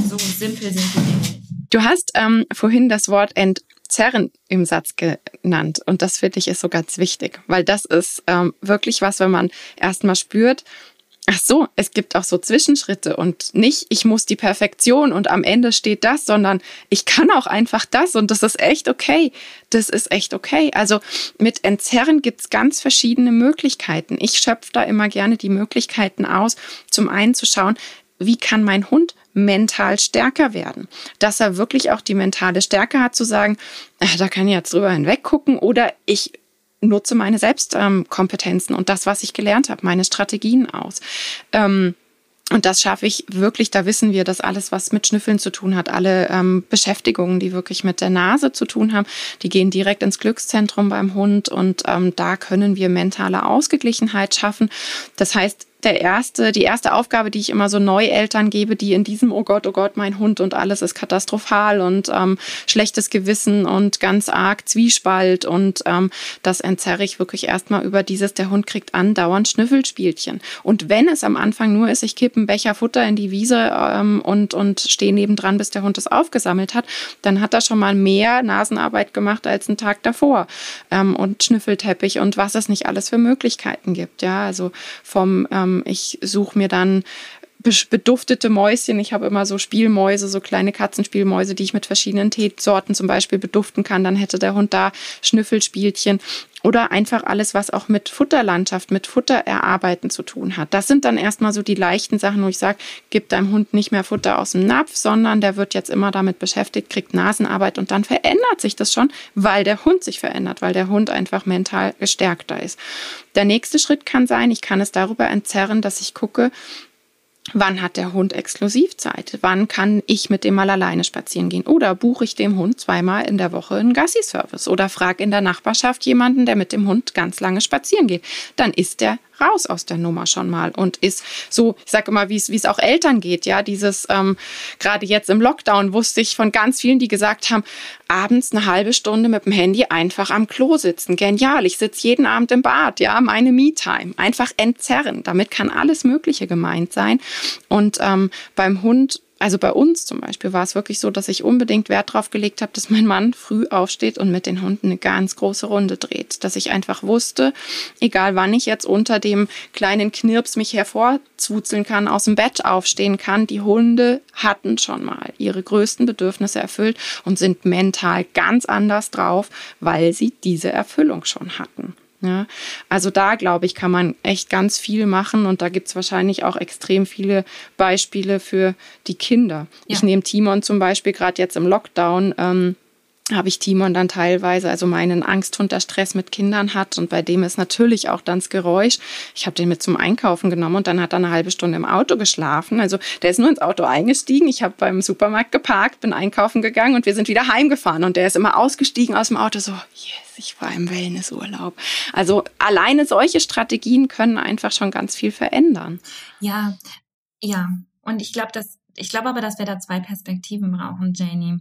So simpel sind die Dinge. Du hast ähm, vorhin das Wort entzerren im Satz genannt und das finde ich ist so ganz wichtig, weil das ist ähm, wirklich was, wenn man erstmal spürt, Ach so, es gibt auch so Zwischenschritte und nicht, ich muss die Perfektion und am Ende steht das, sondern ich kann auch einfach das und das ist echt okay. Das ist echt okay. Also mit Entzerren gibt's ganz verschiedene Möglichkeiten. Ich schöpfe da immer gerne die Möglichkeiten aus, zum einen zu schauen, wie kann mein Hund mental stärker werden. Dass er wirklich auch die mentale Stärke hat, zu sagen, äh, da kann ich jetzt drüber hinweg gucken oder ich nutze meine Selbstkompetenzen und das, was ich gelernt habe, meine Strategien aus. Ähm, Und das schaffe ich wirklich, da wissen wir, dass alles, was mit Schnüffeln zu tun hat, alle ähm, Beschäftigungen, die wirklich mit der Nase zu tun haben, die gehen direkt ins Glückszentrum beim Hund und ähm, da können wir mentale Ausgeglichenheit schaffen. Das heißt, der erste, die erste Aufgabe, die ich immer so Neueltern gebe, die in diesem, oh Gott, oh Gott, mein Hund und alles ist katastrophal und ähm, schlechtes Gewissen und ganz arg Zwiespalt und ähm, das entzerre ich wirklich erstmal über dieses, der Hund kriegt andauernd Schnüffelspielchen. Und wenn es am Anfang nur ist, ich kippe einen Becher Futter in die Wiese ähm, und, und stehe nebendran, bis der Hund es aufgesammelt hat, dann hat er schon mal mehr Nasenarbeit gemacht als einen Tag davor. Ähm, und Schnüffelteppich und was es nicht alles für Möglichkeiten gibt. Ja, also vom ähm, ich suche mir dann beduftete Mäuschen. Ich habe immer so Spielmäuse, so kleine Katzenspielmäuse, die ich mit verschiedenen Teesorten zum Beispiel beduften kann. Dann hätte der Hund da Schnüffelspielchen oder einfach alles, was auch mit Futterlandschaft, mit Futtererarbeiten zu tun hat. Das sind dann erstmal so die leichten Sachen, wo ich sage, gib deinem Hund nicht mehr Futter aus dem Napf, sondern der wird jetzt immer damit beschäftigt, kriegt Nasenarbeit und dann verändert sich das schon, weil der Hund sich verändert, weil der Hund einfach mental gestärkter ist. Der nächste Schritt kann sein, ich kann es darüber entzerren, dass ich gucke, Wann hat der Hund Exklusivzeit? Wann kann ich mit dem mal alleine spazieren gehen? Oder buche ich dem Hund zweimal in der Woche einen Gassi-Service? Oder frage in der Nachbarschaft jemanden, der mit dem Hund ganz lange spazieren geht? Dann ist der raus aus der Nummer schon mal und ist so, ich sage immer, wie es auch Eltern geht, ja, dieses ähm, gerade jetzt im Lockdown wusste ich von ganz vielen, die gesagt haben, abends eine halbe Stunde mit dem Handy einfach am Klo sitzen, genial, ich sitze jeden Abend im Bad, ja, meine Me-Time, einfach entzerren, damit kann alles Mögliche gemeint sein. Und ähm, beim Hund also bei uns zum Beispiel war es wirklich so, dass ich unbedingt Wert darauf gelegt habe, dass mein Mann früh aufsteht und mit den Hunden eine ganz große Runde dreht. Dass ich einfach wusste, egal wann ich jetzt unter dem kleinen Knirps mich hervorzuzeln kann, aus dem Bett aufstehen kann, die Hunde hatten schon mal ihre größten Bedürfnisse erfüllt und sind mental ganz anders drauf, weil sie diese Erfüllung schon hatten. Ja, also da glaube ich, kann man echt ganz viel machen und da gibt es wahrscheinlich auch extrem viele Beispiele für die Kinder. Ja. Ich nehme Timon zum Beispiel gerade jetzt im Lockdown. Ähm, habe ich Timon dann teilweise, also meinen Angsthund, der Stress mit Kindern hat und bei dem ist natürlich auch dann das Geräusch. Ich habe den mit zum Einkaufen genommen und dann hat er eine halbe Stunde im Auto geschlafen. Also der ist nur ins Auto eingestiegen. Ich habe beim Supermarkt geparkt, bin einkaufen gegangen und wir sind wieder heimgefahren und der ist immer ausgestiegen aus dem Auto so, yes, ich war im Wellnessurlaub. Also alleine solche Strategien können einfach schon ganz viel verändern. Ja, ja. Und ich glaube, dass ich glaube aber, dass wir da zwei Perspektiven brauchen, Janie.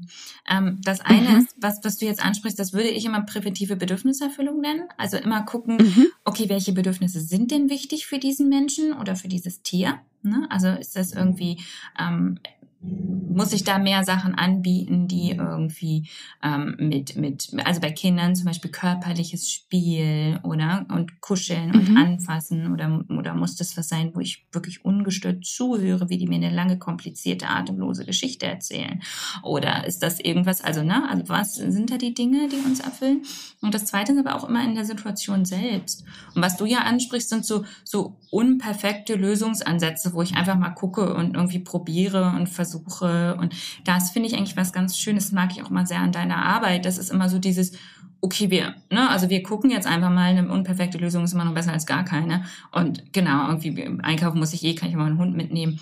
Ähm, das eine mhm. ist, was, was du jetzt ansprichst, das würde ich immer präventive Bedürfniserfüllung nennen. Also immer gucken, mhm. okay, welche Bedürfnisse sind denn wichtig für diesen Menschen oder für dieses Tier? Ne? Also ist das irgendwie ähm, muss ich da mehr Sachen anbieten, die irgendwie ähm, mit, mit, also bei Kindern zum Beispiel körperliches Spiel oder und kuscheln und mhm. anfassen oder, oder muss das was sein, wo ich wirklich ungestört zuhöre, wie die mir eine lange, komplizierte, atemlose Geschichte erzählen? Oder ist das irgendwas, also, ne, also was sind da die Dinge, die uns erfüllen? Und das zweite ist aber auch immer in der Situation selbst. Und was du ja ansprichst, sind so, so unperfekte Lösungsansätze, wo ich einfach mal gucke und irgendwie probiere und versuche, versuche. Und das finde ich eigentlich was ganz Schönes, mag ich auch mal sehr an deiner Arbeit. Das ist immer so dieses, okay, wir, ne, also wir gucken jetzt einfach mal, eine unperfekte Lösung ist immer noch besser als gar keine. Und genau, irgendwie einkaufen muss ich eh, kann ich mal einen Hund mitnehmen.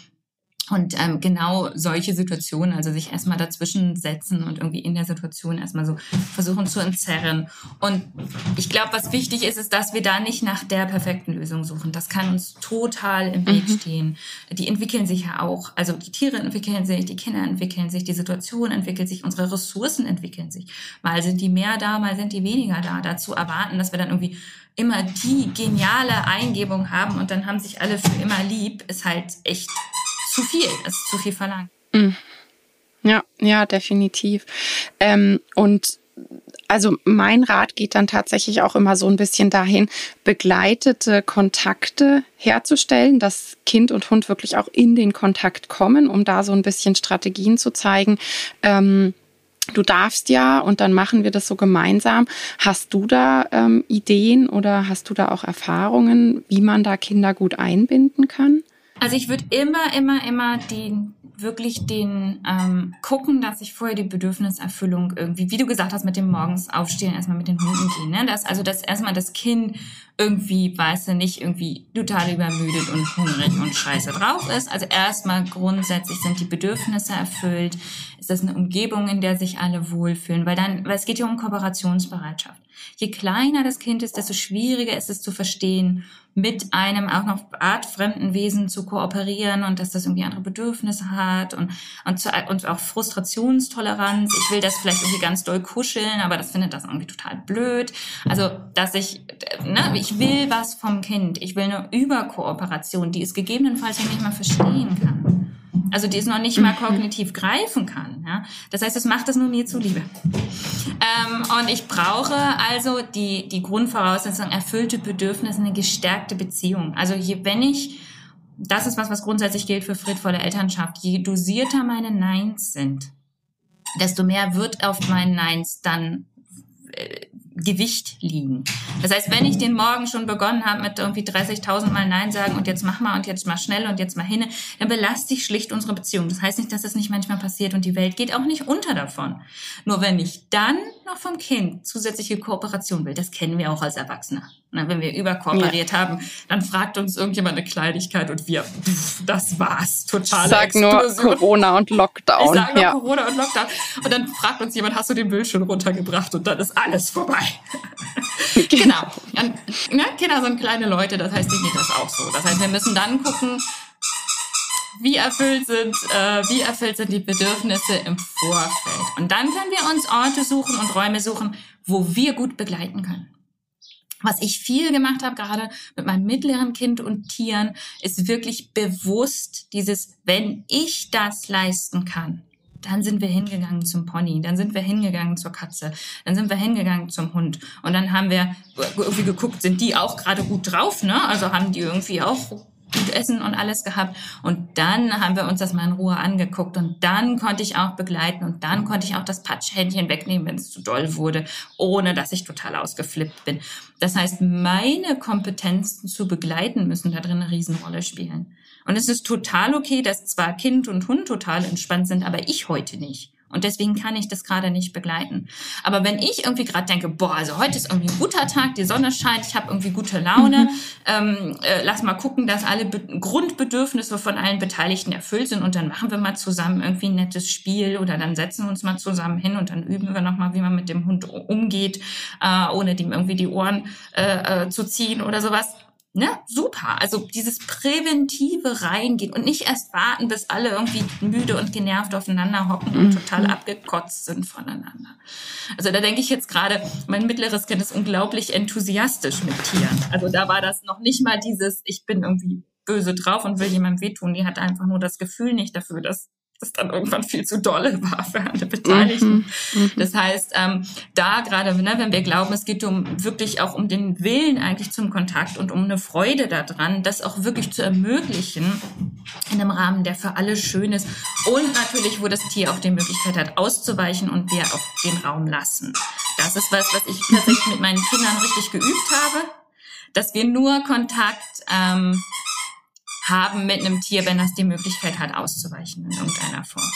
Und ähm, genau solche Situationen, also sich erstmal dazwischen setzen und irgendwie in der Situation erstmal so versuchen zu entzerren. Und ich glaube, was wichtig ist, ist, dass wir da nicht nach der perfekten Lösung suchen. Das kann uns total im Weg mhm. stehen. Die entwickeln sich ja auch. Also die Tiere entwickeln sich, die Kinder entwickeln sich, die Situation entwickelt sich, unsere Ressourcen entwickeln sich. Mal sind die mehr da, mal sind die weniger da. Dazu erwarten, dass wir dann irgendwie immer die geniale Eingebung haben und dann haben sich alle für immer lieb, ist halt echt zu viel, es ist zu viel verlangt. Mhm. Ja, ja, definitiv. Ähm, und also mein Rat geht dann tatsächlich auch immer so ein bisschen dahin, begleitete Kontakte herzustellen, dass Kind und Hund wirklich auch in den Kontakt kommen, um da so ein bisschen Strategien zu zeigen. Ähm, du darfst ja und dann machen wir das so gemeinsam. Hast du da ähm, Ideen oder hast du da auch Erfahrungen, wie man da Kinder gut einbinden kann? Also ich würde immer, immer, immer den wirklich den ähm, gucken, dass ich vorher die Bedürfniserfüllung irgendwie, wie du gesagt hast, mit dem morgens aufstehen, erstmal mit den Hunden gehen. Ne? Das, also dass erstmal das Kind irgendwie, weißt du, nicht irgendwie total übermüdet und hungrig und scheiße drauf ist. Also erstmal grundsätzlich sind die Bedürfnisse erfüllt. Ist das eine Umgebung, in der sich alle wohlfühlen? Weil dann, weil es geht ja um Kooperationsbereitschaft. Je kleiner das Kind ist, desto schwieriger ist es zu verstehen, mit einem auch noch artfremden Wesen zu kooperieren und dass das irgendwie andere Bedürfnisse hat und, und, zu, und auch Frustrationstoleranz. Ich will das vielleicht irgendwie ganz doll kuscheln, aber das findet das irgendwie total blöd. Also, dass ich, ne, ich will was vom Kind. Ich will eine Überkooperation, die es gegebenenfalls ja nicht mal verstehen kann. Also die es noch nicht mal mhm. kognitiv greifen kann. Ja? Das heißt, es macht es nur mir zuliebe. Ähm, und ich brauche also die, die Grundvoraussetzung, erfüllte Bedürfnisse, eine gestärkte Beziehung. Also je, wenn ich, das ist was, was grundsätzlich gilt für friedvolle Elternschaft, je dosierter meine Neins sind, desto mehr wird auf meinen Neins dann äh, Gewicht liegen. Das heißt, wenn ich den Morgen schon begonnen habe mit irgendwie 30.000 Mal Nein sagen und jetzt mach mal und jetzt mal schnell und jetzt mal hin, dann belaste ich schlicht unsere Beziehung. Das heißt nicht, dass das nicht manchmal passiert und die Welt geht auch nicht unter davon. Nur wenn ich dann noch vom Kind zusätzliche Kooperation will, das kennen wir auch als Erwachsene. Na, wenn wir überkooperiert ja. haben, dann fragt uns irgendjemand eine Kleinigkeit und wir, pff, das war's, total. Sag nur Corona und Lockdown. Ich sag nur ja. Corona und Lockdown. Und dann fragt uns jemand, hast du den schon runtergebracht? Und dann ist alles vorbei. genau. Und, ne, Kinder sind kleine Leute, das heißt, denen geht das auch so. Das heißt, wir müssen dann gucken, wie erfüllt sind, äh, wie erfüllt sind die Bedürfnisse im Vorfeld. Und dann können wir uns Orte suchen und Räume suchen, wo wir gut begleiten können. Was ich viel gemacht habe, gerade mit meinem mittleren Kind und Tieren, ist wirklich bewusst dieses, wenn ich das leisten kann, dann sind wir hingegangen zum Pony, dann sind wir hingegangen zur Katze, dann sind wir hingegangen zum Hund und dann haben wir irgendwie geguckt, sind die auch gerade gut drauf, ne? Also haben die irgendwie auch gut Essen und alles gehabt. Und dann haben wir uns das mal in Ruhe angeguckt und dann konnte ich auch begleiten und dann konnte ich auch das Patschhändchen wegnehmen, wenn es zu doll wurde, ohne dass ich total ausgeflippt bin. Das heißt, meine Kompetenzen zu begleiten müssen da drin eine Riesenrolle spielen. Und es ist total okay, dass zwar Kind und Hund total entspannt sind, aber ich heute nicht. Und deswegen kann ich das gerade nicht begleiten. Aber wenn ich irgendwie gerade denke, boah, also heute ist irgendwie ein guter Tag, die Sonne scheint, ich habe irgendwie gute Laune, mhm. ähm, äh, lass mal gucken, dass alle Be Grundbedürfnisse von allen Beteiligten erfüllt sind und dann machen wir mal zusammen irgendwie ein nettes Spiel oder dann setzen wir uns mal zusammen hin und dann üben wir nochmal, wie man mit dem Hund umgeht, äh, ohne dem irgendwie die Ohren äh, äh, zu ziehen oder sowas ne, super. Also dieses präventive Reingehen und nicht erst warten, bis alle irgendwie müde und genervt aufeinander hocken und mhm. total abgekotzt sind voneinander. Also da denke ich jetzt gerade, mein mittleres Kind ist unglaublich enthusiastisch mit Tieren. Also da war das noch nicht mal dieses, ich bin irgendwie böse drauf und will jemandem wehtun. Die hat einfach nur das Gefühl nicht dafür, dass das dann irgendwann viel zu dolle war für alle Beteiligten. Mhm, mhm. Das heißt, ähm, da gerade, ne, wenn wir glauben, es geht um wirklich auch um den Willen eigentlich zum Kontakt und um eine Freude daran, das auch wirklich zu ermöglichen in einem Rahmen, der für alle schön ist und natürlich, wo das Tier auch die Möglichkeit hat, auszuweichen und wir auch den Raum lassen. Das ist was, was ich tatsächlich mit meinen Kindern richtig geübt habe, dass wir nur Kontakt ähm, haben mit einem Tier, wenn das die Möglichkeit hat, auszuweichen in irgendeiner Form.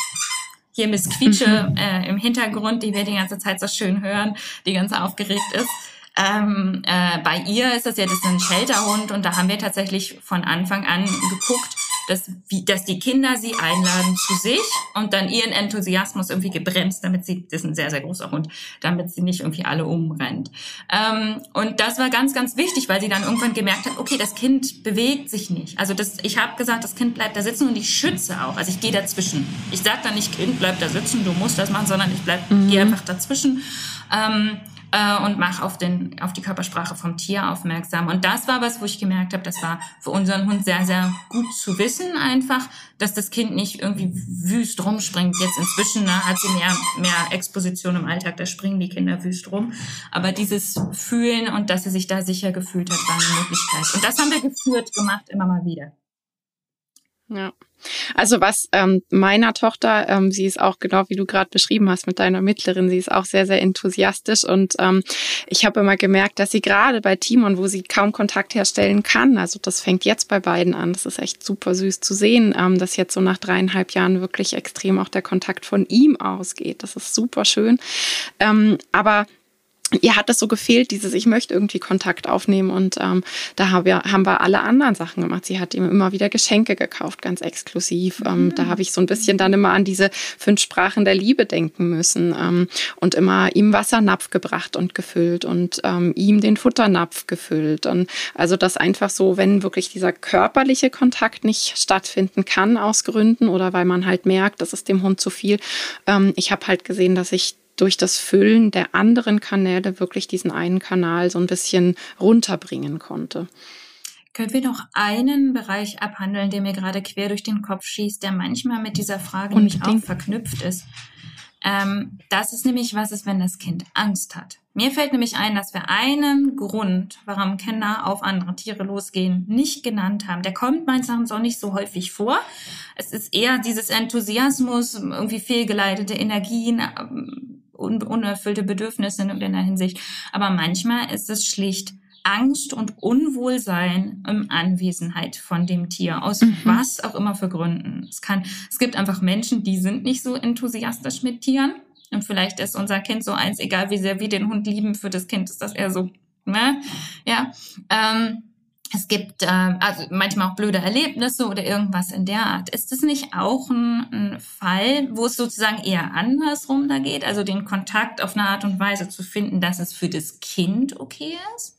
Hier Miss Quietsche mhm. äh, im Hintergrund, die wir die ganze Zeit so schön hören, die ganz aufgeregt ist. Ähm, äh, bei ihr ist das ja das ist ein Shelterhund und da haben wir tatsächlich von Anfang an geguckt, dass, wie, dass die Kinder sie einladen zu sich und dann ihren Enthusiasmus irgendwie gebremst, damit sie, das ist ein sehr, sehr großer Hund, damit sie nicht irgendwie alle umrennt. Ähm, und das war ganz, ganz wichtig, weil sie dann irgendwann gemerkt hat, okay, das Kind bewegt sich nicht. Also das, ich habe gesagt, das Kind bleibt da sitzen und ich schütze auch. Also ich gehe dazwischen. Ich sage dann nicht, Kind, bleib da sitzen, du musst das machen, sondern ich bleib, mhm. gehe einfach dazwischen. Ähm, äh, und mache auf, den, auf die Körpersprache vom Tier aufmerksam. Und das war was, wo ich gemerkt habe, das war für unseren Hund sehr, sehr gut zu wissen einfach, dass das Kind nicht irgendwie wüst rumspringt. Jetzt inzwischen ne, hat sie mehr, mehr Exposition im Alltag, da springen die Kinder wüst rum. Aber dieses Fühlen und dass sie sich da sicher gefühlt hat, war eine Möglichkeit. Und das haben wir geführt gemacht, immer mal wieder. Ja. Also was ähm, meiner Tochter, ähm, sie ist auch genau wie du gerade beschrieben hast mit deiner Mittlerin, sie ist auch sehr, sehr enthusiastisch und ähm, ich habe immer gemerkt, dass sie gerade bei Timon, wo sie kaum Kontakt herstellen kann, also das fängt jetzt bei beiden an, das ist echt super süß zu sehen, ähm, dass jetzt so nach dreieinhalb Jahren wirklich extrem auch der Kontakt von ihm ausgeht. Das ist super schön. Ähm, aber ihr hat das so gefehlt, dieses, ich möchte irgendwie Kontakt aufnehmen und ähm, da haben wir, haben wir alle anderen Sachen gemacht. Sie hat ihm immer wieder Geschenke gekauft, ganz exklusiv. Ähm, mhm. Da habe ich so ein bisschen dann immer an diese fünf Sprachen der Liebe denken müssen ähm, und immer ihm Wassernapf gebracht und gefüllt und ähm, ihm den Futternapf gefüllt. Und also das einfach so, wenn wirklich dieser körperliche Kontakt nicht stattfinden kann aus Gründen oder weil man halt merkt, das ist dem Hund zu viel. Ähm, ich habe halt gesehen, dass ich durch das Füllen der anderen Kanäle wirklich diesen einen Kanal so ein bisschen runterbringen konnte. Können wir noch einen Bereich abhandeln, der mir gerade quer durch den Kopf schießt, der manchmal mit dieser Frage Und nämlich auch verknüpft ist? Ähm, das ist nämlich, was ist, wenn das Kind Angst hat? Mir fällt nämlich ein, dass wir einen Grund, warum Kinder auf andere Tiere losgehen, nicht genannt haben. Der kommt meines Erachtens auch nicht so häufig vor. Es ist eher dieses Enthusiasmus, irgendwie fehlgeleitete Energien, ähm, un unerfüllte Bedürfnisse in irgendeiner Hinsicht. Aber manchmal ist es schlicht Angst und Unwohlsein in Anwesenheit von dem Tier, aus mhm. was auch immer für Gründen. Es kann, es gibt einfach Menschen, die sind nicht so enthusiastisch mit Tieren. Und vielleicht ist unser Kind so eins, egal wie sehr wir den Hund lieben, für das Kind ist das eher so, ne? Ja. Ähm, es gibt äh, also manchmal auch blöde Erlebnisse oder irgendwas in der Art. Ist es nicht auch ein, ein Fall, wo es sozusagen eher andersrum da geht, also den Kontakt auf eine Art und Weise zu finden, dass es für das Kind okay ist?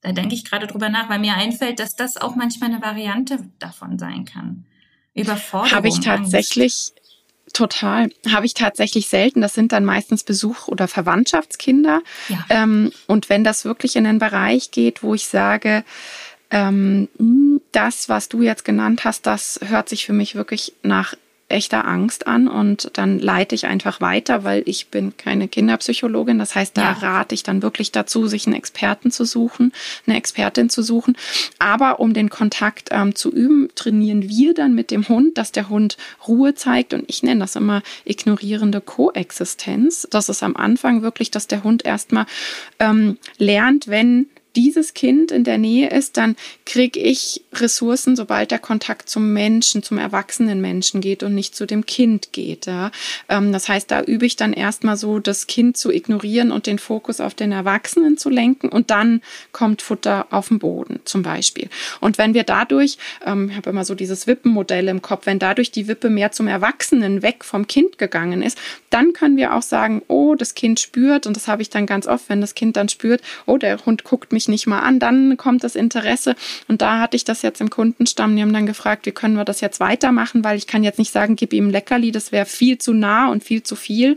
Da denke ich gerade drüber nach, weil mir einfällt, dass das auch manchmal eine Variante davon sein kann. Überforderung. Habe ich tatsächlich, Angst. Total. Habe ich tatsächlich selten. Das sind dann meistens Besuch- oder Verwandtschaftskinder. Ja. Ähm, und wenn das wirklich in einen Bereich geht, wo ich sage, ähm, das, was du jetzt genannt hast, das hört sich für mich wirklich nach echter Angst an und dann leite ich einfach weiter, weil ich bin keine Kinderpsychologin. Das heißt, da ja. rate ich dann wirklich dazu, sich einen Experten zu suchen, eine Expertin zu suchen. Aber um den Kontakt ähm, zu üben, trainieren wir dann mit dem Hund, dass der Hund Ruhe zeigt und ich nenne das immer ignorierende Koexistenz. Das ist am Anfang wirklich, dass der Hund erstmal ähm, lernt, wenn dieses Kind in der Nähe ist, dann kriege ich Ressourcen, sobald der Kontakt zum Menschen, zum erwachsenen Menschen geht und nicht zu dem Kind geht. Ja. Ähm, das heißt, da übe ich dann erstmal so, das Kind zu ignorieren und den Fokus auf den Erwachsenen zu lenken und dann kommt Futter auf den Boden zum Beispiel. Und wenn wir dadurch, ähm, ich habe immer so dieses Wippenmodell im Kopf, wenn dadurch die Wippe mehr zum Erwachsenen weg vom Kind gegangen ist, dann können wir auch sagen, oh, das Kind spürt und das habe ich dann ganz oft, wenn das Kind dann spürt, oh, der Hund guckt mich mich nicht mal an, dann kommt das Interesse. Und da hatte ich das jetzt im Kundenstamm. Die haben dann gefragt, wie können wir das jetzt weitermachen, weil ich kann jetzt nicht sagen, gib ihm Leckerli, das wäre viel zu nah und viel zu viel.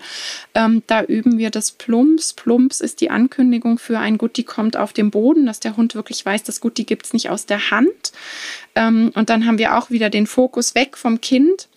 Ähm, da üben wir das Plumps. Plumps ist die Ankündigung für ein Gutti kommt auf dem Boden, dass der Hund wirklich weiß, das Gutti gibt es nicht aus der Hand. Ähm, und dann haben wir auch wieder den Fokus weg vom Kind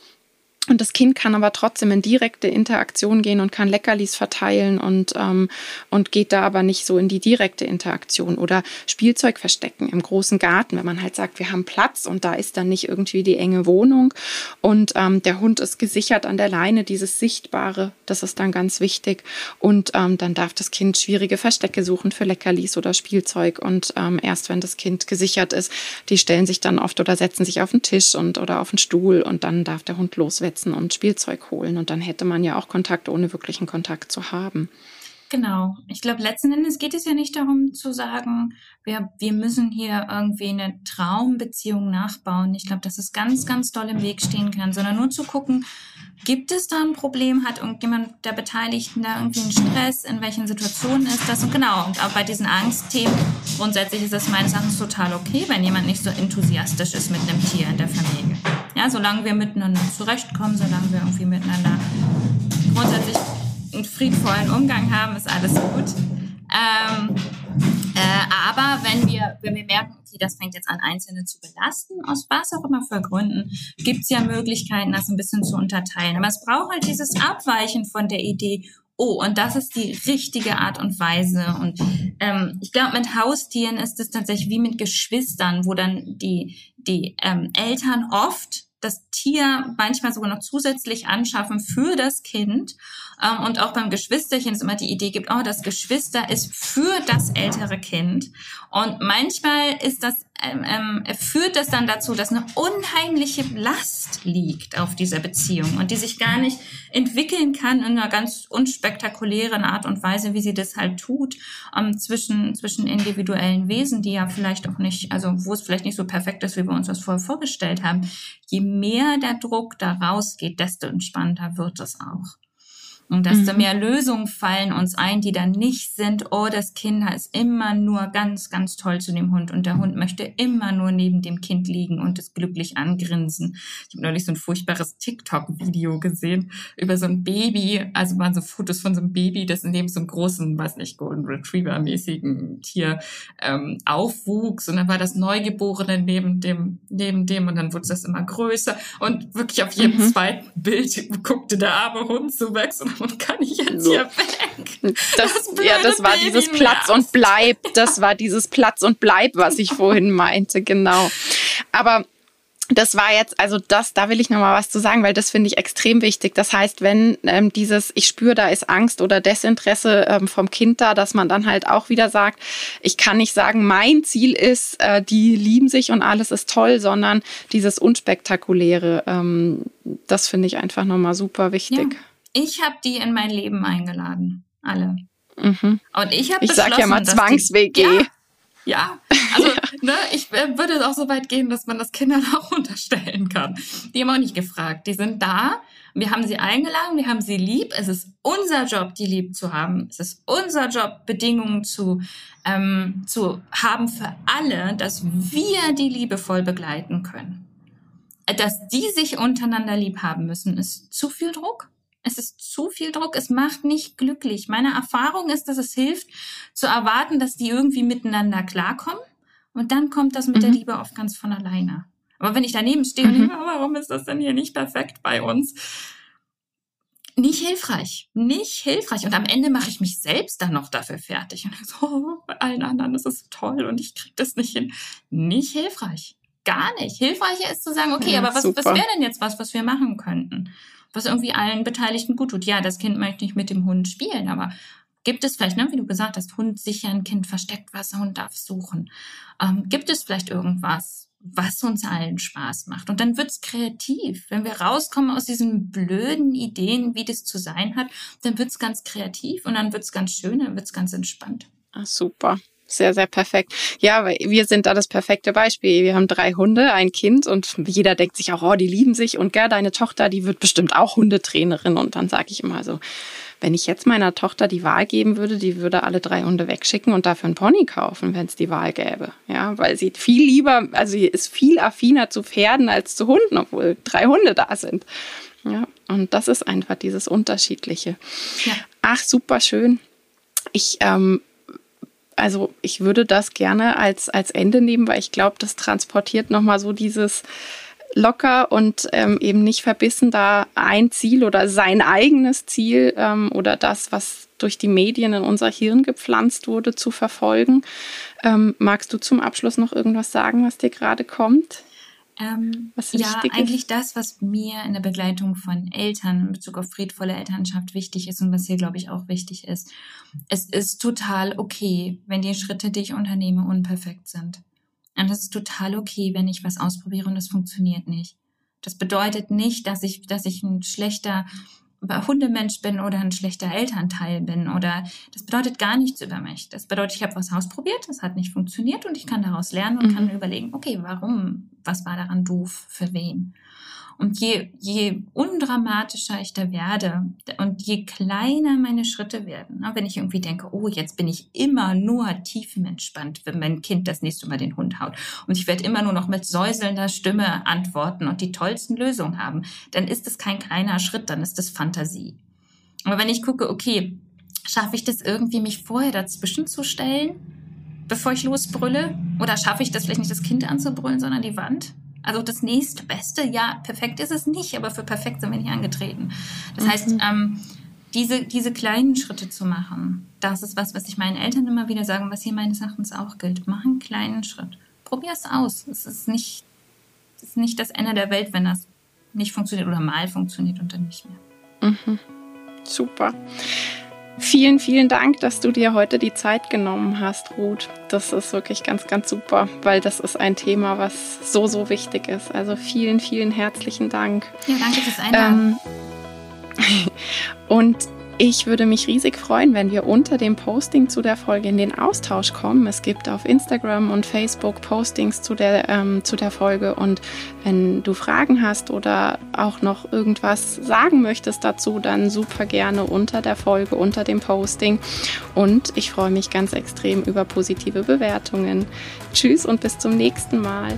und das Kind kann aber trotzdem in direkte Interaktion gehen und kann Leckerlis verteilen und, ähm, und geht da aber nicht so in die direkte Interaktion. Oder Spielzeug verstecken im großen Garten, wenn man halt sagt, wir haben Platz und da ist dann nicht irgendwie die enge Wohnung und ähm, der Hund ist gesichert an der Leine, dieses Sichtbare, das ist dann ganz wichtig. Und ähm, dann darf das Kind schwierige Verstecke suchen für Leckerlis oder Spielzeug. Und ähm, erst wenn das Kind gesichert ist, die stellen sich dann oft oder setzen sich auf den Tisch und oder auf den Stuhl und dann darf der Hund loswetzen setzen und Spielzeug holen. Und dann hätte man ja auch Kontakt, ohne wirklichen Kontakt zu haben. Genau. Ich glaube, letzten Endes geht es ja nicht darum zu sagen, wir, wir müssen hier irgendwie eine Traumbeziehung nachbauen. Ich glaube, dass es ganz, ganz doll im Weg stehen kann, sondern nur zu gucken, gibt es da ein Problem? Hat irgendjemand der Beteiligten da irgendwie einen Stress? In welchen Situationen ist das? Und genau, und auch bei diesen Angstthemen, grundsätzlich ist es meines Erachtens total okay, wenn jemand nicht so enthusiastisch ist mit einem Tier in der Familie. Ja, solange wir miteinander zurechtkommen, solange wir irgendwie miteinander grundsätzlich einen friedvollen Umgang haben, ist alles gut. Ähm, äh, aber wenn wir, wenn wir merken, okay, das fängt jetzt an, Einzelne zu belasten, aus was auch immer für Gründen, gibt es ja Möglichkeiten, das ein bisschen zu unterteilen. Aber es braucht halt dieses Abweichen von der Idee, oh, und das ist die richtige Art und Weise. Und ähm, ich glaube, mit Haustieren ist es tatsächlich wie mit Geschwistern, wo dann die, die ähm, Eltern oft das Tier manchmal sogar noch zusätzlich anschaffen für das Kind. Ähm, und auch beim Geschwisterchen ist immer die Idee gibt, oh, das Geschwister ist für das ältere Kind. Und manchmal ist das ähm, ähm, führt das dann dazu, dass eine unheimliche Last liegt auf dieser Beziehung und die sich gar nicht entwickeln kann in einer ganz unspektakulären Art und Weise, wie sie das halt tut, ähm, zwischen, zwischen individuellen Wesen, die ja vielleicht auch nicht, also wo es vielleicht nicht so perfekt ist, wie wir uns das vorher vorgestellt haben. Je mehr der Druck da rausgeht, desto entspannter wird es auch. Und desto mhm. mehr Lösungen fallen uns ein, die dann nicht sind, oh, das Kind ist immer nur ganz, ganz toll zu dem Hund und der Hund möchte immer nur neben dem Kind liegen und es glücklich angrinsen. Ich habe neulich so ein furchtbares TikTok-Video gesehen über so ein Baby, also waren so Fotos von so einem Baby, das neben so einem großen, weiß nicht, Golden Retriever-mäßigen Tier ähm, aufwuchs und dann war das Neugeborene neben dem, neben dem und dann wurde das immer größer und wirklich auf jedem mhm. zweiten Bild guckte der arme Hund so weg und kann ich jetzt so. hier weg? Das, das ja, das war Baby dieses Platz und Bleib. Das war dieses Platz und Bleib, was ich vorhin meinte, genau. Aber das war jetzt, also das, da will ich nochmal was zu sagen, weil das finde ich extrem wichtig. Das heißt, wenn ähm, dieses, ich spüre, da ist Angst oder Desinteresse ähm, vom Kind da, dass man dann halt auch wieder sagt, ich kann nicht sagen, mein Ziel ist, äh, die lieben sich und alles ist toll, sondern dieses Unspektakuläre, ähm, das finde ich einfach nochmal super wichtig. Ja. Ich habe die in mein Leben eingeladen. Alle. Mhm. Und ich habe Ich sag ja mal Zwangs-WG. Ja, ja, also ja. Ne, ich äh, würde auch so weit gehen, dass man das Kindern auch unterstellen kann. Die haben auch nicht gefragt. Die sind da. Wir haben sie eingeladen, wir haben sie lieb. Es ist unser Job, die lieb zu haben. Es ist unser Job, Bedingungen zu, ähm, zu haben für alle, dass wir die liebevoll begleiten können. Dass die sich untereinander lieb haben müssen, ist zu viel Druck. Es ist zu viel Druck. Es macht nicht glücklich. Meine Erfahrung ist, dass es hilft, zu erwarten, dass die irgendwie miteinander klarkommen. Und dann kommt das mit mhm. der Liebe oft ganz von alleine. Aber wenn ich daneben stehe mhm. und denke, warum ist das denn hier nicht perfekt bei uns? Nicht hilfreich. Nicht hilfreich. Und am Ende mache ich mich selbst dann noch dafür fertig. Und so, oh, bei allen anderen ist es toll und ich kriege das nicht hin. Nicht hilfreich. Gar nicht. Hilfreicher ist zu sagen, okay, ja, aber was, was wäre denn jetzt was, was wir machen könnten? Was irgendwie allen Beteiligten gut tut. Ja, das Kind möchte nicht mit dem Hund spielen, aber gibt es vielleicht, ne, wie du gesagt hast, Hund sicher ein Kind versteckt was, Hund darf suchen. Ähm, gibt es vielleicht irgendwas, was uns allen Spaß macht? Und dann wird's kreativ. Wenn wir rauskommen aus diesen blöden Ideen, wie das zu sein hat, dann wird's ganz kreativ und dann wird's ganz schön, dann wird's ganz entspannt. Ach, super sehr, sehr perfekt. Ja, wir sind da das perfekte Beispiel. Wir haben drei Hunde, ein Kind und jeder denkt sich auch, oh, die lieben sich und gell, deine Tochter, die wird bestimmt auch Hundetrainerin. Und dann sage ich immer so, wenn ich jetzt meiner Tochter die Wahl geben würde, die würde alle drei Hunde wegschicken und dafür einen Pony kaufen, wenn es die Wahl gäbe. Ja, weil sie viel lieber, also sie ist viel affiner zu Pferden als zu Hunden, obwohl drei Hunde da sind. Ja, und das ist einfach dieses Unterschiedliche. Ja. Ach, super schön. Ich ähm, also ich würde das gerne als, als Ende nehmen, weil ich glaube, das transportiert nochmal so dieses locker und ähm, eben nicht verbissen da ein Ziel oder sein eigenes Ziel ähm, oder das, was durch die Medien in unser Hirn gepflanzt wurde, zu verfolgen. Ähm, magst du zum Abschluss noch irgendwas sagen, was dir gerade kommt? Ähm, ja, eigentlich ist? das, was mir in der Begleitung von Eltern in Bezug auf friedvolle Elternschaft wichtig ist und was hier, glaube ich, auch wichtig ist. Es ist total okay, wenn die Schritte, die ich unternehme, unperfekt sind. Und es ist total okay, wenn ich was ausprobiere und es funktioniert nicht. Das bedeutet nicht, dass ich, dass ich ein schlechter Hundemensch bin oder ein schlechter Elternteil bin oder das bedeutet gar nichts über mich. Das bedeutet, ich habe was ausprobiert, das hat nicht funktioniert und ich kann daraus lernen und mhm. kann überlegen, okay, warum, was war daran doof, für wen? Und je, je undramatischer ich da werde und je kleiner meine Schritte werden, ne, wenn ich irgendwie denke, oh, jetzt bin ich immer nur tiefenentspannt, wenn mein Kind das nächste Mal den Hund haut und ich werde immer nur noch mit säuselnder Stimme antworten und die tollsten Lösungen haben, dann ist es kein kleiner Schritt, dann ist es Fantasie. Aber wenn ich gucke, okay, schaffe ich das irgendwie, mich vorher dazwischen zu stellen, bevor ich losbrülle? Oder schaffe ich das vielleicht nicht, das Kind anzubrüllen, sondern die Wand? Also das nächste Beste, ja, perfekt ist es nicht, aber für perfekt sind wir nicht angetreten. Das mhm. heißt, ähm, diese, diese kleinen Schritte zu machen, das ist was, was ich meinen Eltern immer wieder sage, was hier meines Erachtens auch gilt. Mach einen kleinen Schritt. Probier es aus. Es ist nicht, es ist nicht das Ende der Welt, wenn das nicht funktioniert oder mal funktioniert und dann nicht mehr. Mhm. Super. Vielen, vielen Dank, dass du dir heute die Zeit genommen hast, Ruth. Das ist wirklich ganz, ganz super, weil das ist ein Thema, was so, so wichtig ist. Also vielen, vielen herzlichen Dank. Ja, danke fürs Einladen. Ähm, und ich würde mich riesig freuen, wenn wir unter dem Posting zu der Folge in den Austausch kommen. Es gibt auf Instagram und Facebook Postings zu der, ähm, zu der Folge. Und wenn du Fragen hast oder auch noch irgendwas sagen möchtest dazu, dann super gerne unter der Folge, unter dem Posting. Und ich freue mich ganz extrem über positive Bewertungen. Tschüss und bis zum nächsten Mal.